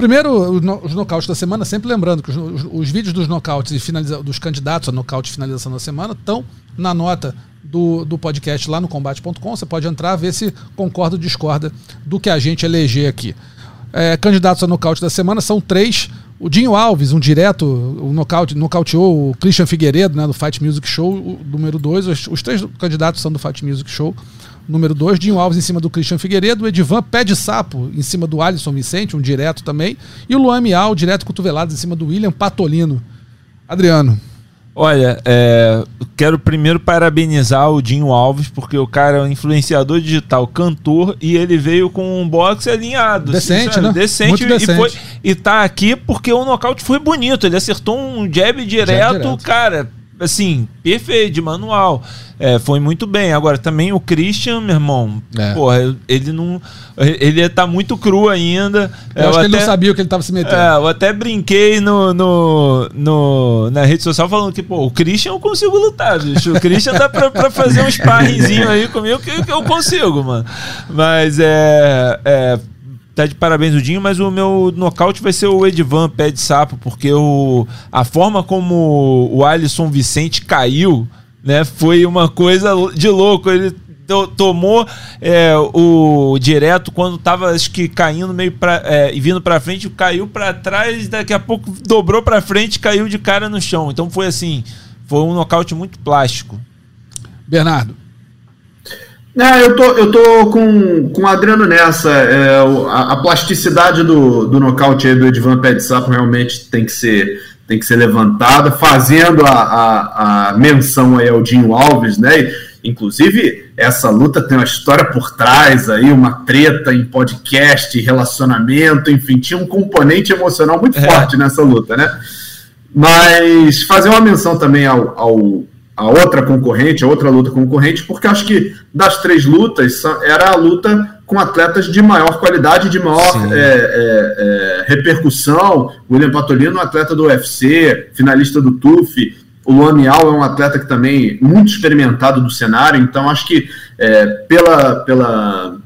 S3: Primeiro, os nocautes da semana, sempre lembrando que os, os vídeos dos nocautes e finaliza, dos candidatos a nocaute e finalização da semana estão na nota do, do podcast lá no combate.com. Você pode entrar, ver se concorda ou discorda do que a gente eleger aqui. É, candidatos a nocaute da semana são três. O Dinho Alves, um direto, o nocaute, nocauteou o Christian Figueiredo, né, do Fight Music Show, o número 2. Os, os, três candidatos são do Fight Music Show. Número 2, Dinho Alves em cima do Christian Figueiredo, Edivan Pé de Sapo em cima do Alisson Vicente, um direto também, e o Luan Miau, direto cotovelado em cima do William Patolino. Adriano.
S4: Olha, é, quero primeiro parabenizar o Dinho Alves, porque o cara é um influenciador digital, cantor, e ele veio com um boxe alinhado.
S3: Decente,
S4: assim,
S3: né?
S4: Decente, Muito decente. E, foi, e tá aqui porque o nocaute foi bonito. Ele acertou um jab direto, jab direto. cara assim, perfeito, de manual. É, foi muito bem. Agora, também o Christian, meu irmão, é. porra, ele não. Ele tá muito cru ainda.
S3: Eu, eu acho até, que ele não sabia o que ele tava se metendo.
S4: É, eu até brinquei no, no, no, na rede social falando que, pô, o Christian eu consigo lutar, bicho. O Christian dá pra, pra fazer um sparringzinho aí comigo que, que eu consigo, mano. Mas é, é tá de parabéns o Dinho, mas o meu nocaute vai ser o Edvan pé de sapo, porque o, a forma como o Alisson Vicente caiu, né, foi uma coisa de louco. Ele tomou é, o direto quando tava acho que caindo meio para é, e vindo para frente, caiu para trás, daqui a pouco dobrou para frente, caiu de cara no chão. Então foi assim, foi um nocaute muito plástico.
S3: Bernardo
S5: não, eu tô, eu tô com, com o Adriano nessa. É, a, a, plasticidade do, do nocaute aí do Edvan Pé de Sapo realmente tem que ser, tem que ser levantada, fazendo a, a, a menção aí ao Dinho Alves, né? Inclusive, essa luta tem uma história por trás aí, uma treta em podcast, relacionamento, enfim, tinha um componente emocional muito é. forte nessa luta, né? Mas fazer uma menção também ao, ao a outra concorrente, a outra luta concorrente, porque acho que das três lutas era a luta com atletas de maior qualidade, de maior é, é, é, repercussão. William Patolino, um atleta do UFC, finalista do TUF. O Luan Miau é um atleta que também muito experimentado do cenário, então acho que é, pela, pela,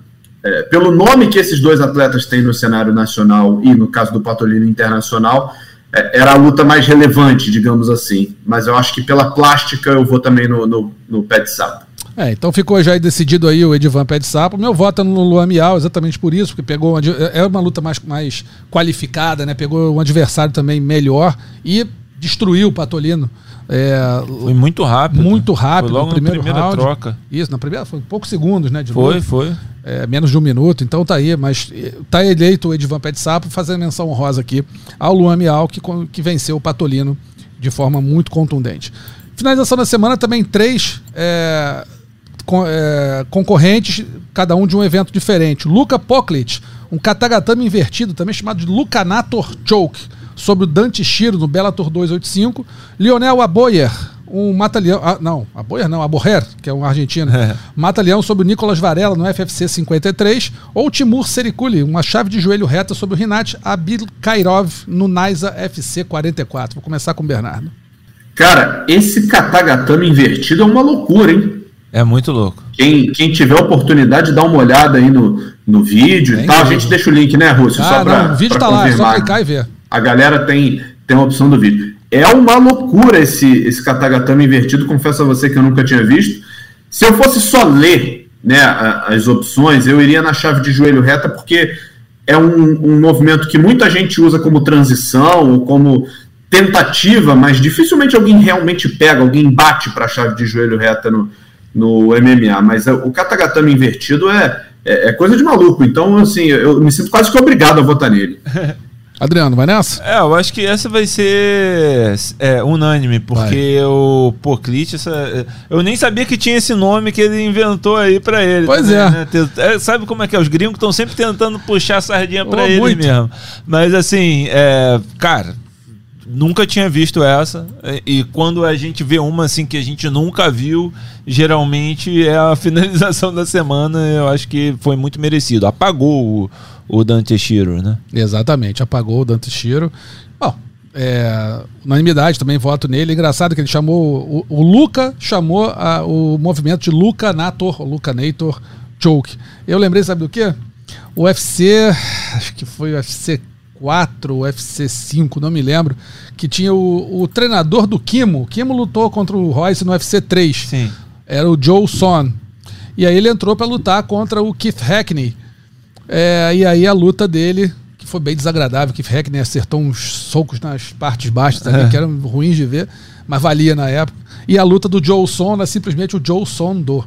S5: é, pelo nome que esses dois atletas têm no cenário nacional e no caso do Patolino internacional, era a luta mais relevante, digamos assim. Mas eu acho que pela plástica eu vou também no, no, no pé de sapo.
S3: É, então ficou já decidido aí o Edivan Pé de Sapo. Meu voto é no Luan Miau, exatamente por isso, porque pegou uma, é uma luta mais, mais qualificada, né? Pegou um adversário também melhor e destruiu o Patolino.
S4: É, foi muito rápido.
S3: Muito rápido.
S4: Foi logo no primeiro na primeira round. troca.
S3: Isso, na primeira, foi poucos segundos, né?
S4: foi, luta. foi.
S3: É, menos de um minuto, então tá aí, mas eh, tá eleito o Edvan Pé de Sapo, fazendo menção honrosa aqui ao Luan Miau, que, que venceu o Patolino de forma muito contundente. Finalização da semana também três é, é, concorrentes, cada um de um evento diferente. Luca Poklit, um katagatame invertido, também chamado de Lucanator Choke, sobre o Dante Shiro no Bellator 285. Lionel Aboyer, um mata-leão. Ah, não, Aboyer não, Aborrer, que é um argentino. É. Mata-leão sobre o Nicolas Varela no FFC 53. Ou Timur Serikuli, uma chave de joelho reta sobre o Rinat Abil Kairov no Naisa FC 44. Vou começar com o Bernardo.
S5: Cara, esse katagatame invertido é uma loucura, hein?
S4: É muito louco.
S5: Quem, quem tiver oportunidade, dá uma olhada aí no, no vídeo e tal. A gente deixa o link, né, Rússio?
S3: Ah, só pra, não, o vídeo tá confirmar. lá, é só clicar e ver.
S5: A galera tem, tem uma opção do vídeo. É uma loucura esse, esse katagatame invertido, confesso a você que eu nunca tinha visto. Se eu fosse só ler né, as opções, eu iria na chave de joelho reta, porque é um, um movimento que muita gente usa como transição ou como tentativa, mas dificilmente alguém realmente pega, alguém bate para a chave de joelho reta no, no MMA, mas o katagatame invertido é, é, é, coisa de maluco. Então, assim, eu me sinto quase que obrigado a votar nele.
S3: Adriano, vai nessa?
S4: É, eu acho que essa vai ser é, unânime, porque vai. o Poclit, eu nem sabia que tinha esse nome que ele inventou aí para ele.
S3: Pois é. Né?
S4: é. Sabe como é que é? Os gringos estão sempre tentando puxar a sardinha para ele muito. mesmo. Mas assim, é, cara, nunca tinha visto essa. E quando a gente vê uma assim que a gente nunca viu, geralmente é a finalização da semana. Eu acho que foi muito merecido. Apagou o, o Dante Shiro, né?
S3: Exatamente, apagou o Dante Shiro. Bom, é, unanimidade também voto nele. Engraçado que ele chamou. O, o Luca chamou a, o movimento de Luca Nator, Luca Nator Choke. Eu lembrei, sabe do quê? O UFC, acho que foi o UFC 4, UFC 5, não me lembro, que tinha o, o treinador do Kimo. O Kimo lutou contra o Royce no UFC 3.
S4: Sim.
S3: Era o Joe Son. E aí ele entrou para lutar contra o Keith Hackney. É, e aí a luta dele, que foi bem desagradável, Keith Hackney acertou uns socos nas partes baixas também, é. que eram ruins de ver, mas valia na época. E a luta do Joe Son é simplesmente o Joe Son do.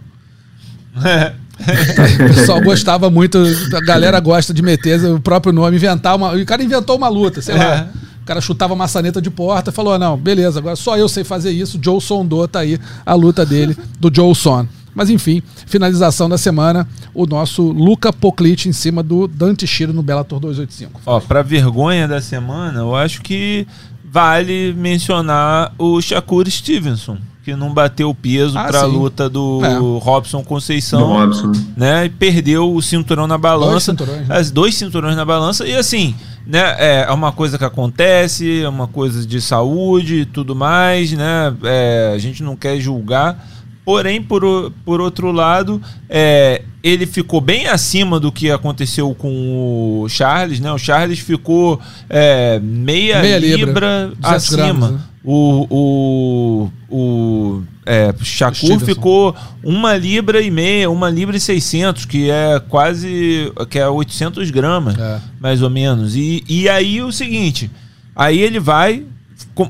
S3: É. o pessoal gostava muito, a galera gosta de meter o próprio nome, inventar uma. O cara inventou uma luta, sei lá. É. O cara chutava maçaneta de porta e falou: não, beleza, agora só eu sei fazer isso. Joe Sondô tá aí a luta dele, do Joe Son. Mas enfim, finalização da semana, o nosso Luca Poclit em cima do Dante Shiro no Bellator 285.
S4: Ó, pra vergonha da semana, eu acho que vale mencionar o Shakur Stevenson que não bateu o peso ah, para a luta do é. Robson Conceição, do Robson. né? E perdeu o cinturão na balança, dois cinturões, né? as dois cinturões na balança e assim, né? É, é uma coisa que acontece, é uma coisa de saúde e tudo mais, né? É, a gente não quer julgar. Porém, por, por outro lado, é, ele ficou bem acima do que aconteceu com o Charles, né? O Charles ficou é, meia, meia, libra, libra acima. Gramas, né? O, o, o é, Shakur ficou uma libra e meia, uma libra e seiscentos, que é quase que é 800 gramas, é. mais ou menos. E, e aí o seguinte, aí ele vai,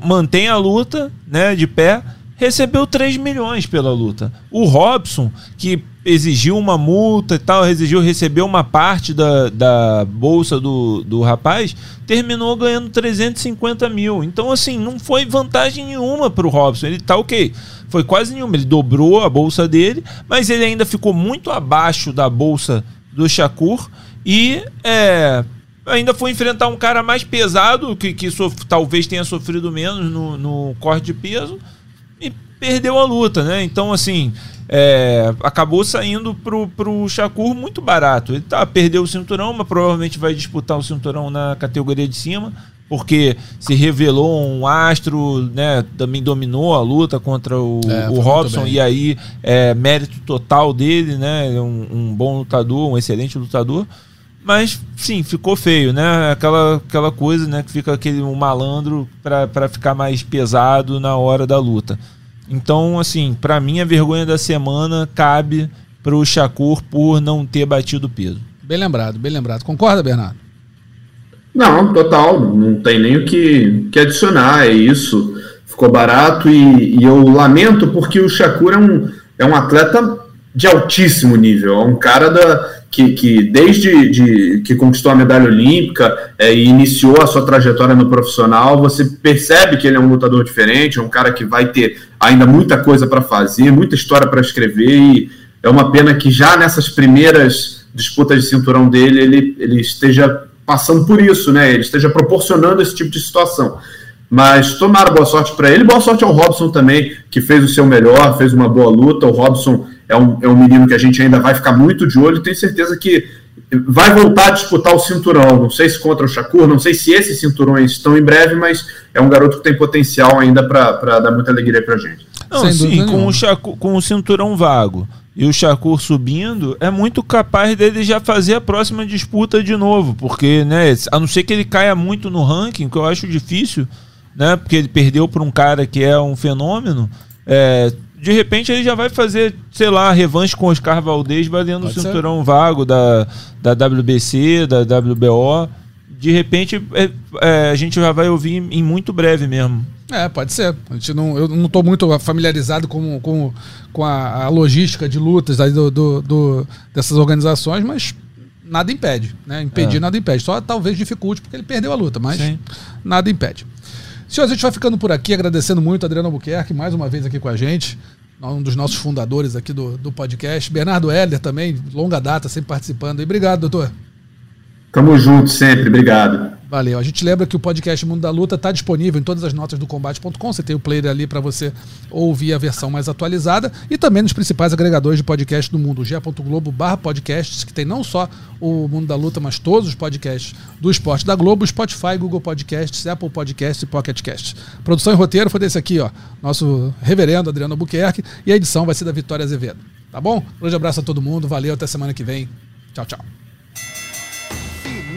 S4: mantém a luta, né, de pé, recebeu 3 milhões pela luta. O Robson, que exigiu uma multa e tal, exigiu receber uma parte da, da bolsa do, do rapaz, terminou ganhando 350 mil. Então, assim, não foi vantagem nenhuma para o Robson. Ele tá ok. Foi quase nenhuma. Ele dobrou a bolsa dele, mas ele ainda ficou muito abaixo da bolsa do Shakur e é, ainda foi enfrentar um cara mais pesado, que, que sof talvez tenha sofrido menos no, no corte de peso, perdeu a luta, né? Então, assim, é, acabou saindo pro, pro Shakur muito barato. Ele tá, perdeu o cinturão, mas provavelmente vai disputar o cinturão na categoria de cima, porque se revelou um astro, né? Também dominou a luta contra o,
S3: É,
S4: o Robson, e aí é mérito total dele, né? Um, um bom lutador, um excelente lutador. Mas, sim, ficou feio, né? Aquela, aquela coisa, né? Que fica aquele um malandro para ficar mais pesado na hora da luta. Então, assim, para mim a vergonha da semana cabe pro Shakur por não ter batido o peso.
S3: Bem lembrado, bem lembrado. Concorda, Bernardo?
S5: Não, total, não tem nem o que, que adicionar, é isso. Ficou barato e, e eu lamento porque o Shakur é um, é um atleta de altíssimo nível, é um cara da, que, que desde de, que conquistou a medalha olímpica é, e iniciou a sua trajetória no profissional, você percebe que ele é um lutador diferente, é um cara que vai ter ainda muita coisa para fazer, muita história para escrever e é uma pena que já nessas primeiras disputas de cinturão dele ele, ele esteja passando por isso, né? Ele esteja proporcionando esse tipo de situação. Mas tomara boa sorte para ele. Boa sorte ao Robson também, que fez o seu melhor, fez uma boa luta. O Robson é um, é um menino que a gente ainda vai ficar muito de olho. Tenho certeza que vai voltar a disputar o cinturão. Não sei se contra o Shakur, não sei se esses cinturões estão em breve, mas é um garoto que tem potencial ainda para dar muita alegria para gente.
S4: Não, sim, com o, Shakur, com o cinturão vago e o Shakur subindo, é muito capaz dele já fazer a próxima disputa de novo, porque, né, a não ser que ele caia muito no ranking, que eu acho difícil, né, porque ele perdeu para um cara que é um fenômeno, é, de repente ele já vai fazer, sei lá, revanche com Oscar Valdez valendo o
S3: ser.
S4: cinturão vago da, da WBC, da WBO. De repente, é, é, a gente já vai ouvir em muito breve mesmo.
S3: É, pode ser. A gente não, eu não estou muito familiarizado com, com, com a, a logística de lutas aí do, do- do- dessas organizações, mas nada impede. Né? Impedir
S4: É.
S3: nada impede. Só talvez dificulte porque ele perdeu a luta, mas
S4: Sim.
S3: nada impede. Senhores, a gente vai ficando por aqui, agradecendo muito a Adriano Albuquerque, mais uma vez aqui com a gente, um dos nossos fundadores aqui do, do podcast. Bernardo Heller também, longa data, sempre participando. E obrigado, doutor.
S5: Tamo junto sempre, obrigado.
S3: Valeu. A gente lembra que o podcast Mundo da Luta está disponível em todas as notas do combate.com. Você tem o player ali para você ouvir a versão mais atualizada e também nos principais agregadores de podcast do mundo, g.globo barra podcasts, que tem não só o Mundo da Luta, mas todos os podcasts do esporte da Globo, Spotify, Google Podcasts, Apple Podcasts e Pocket Casts. Produção e roteiro foi desse aqui, ó, nosso reverendo Adriano Albuquerque, e a edição vai ser da Vitória Azevedo. Tá bom? Um grande abraço a todo mundo, valeu, até semana que vem. Tchau, tchau.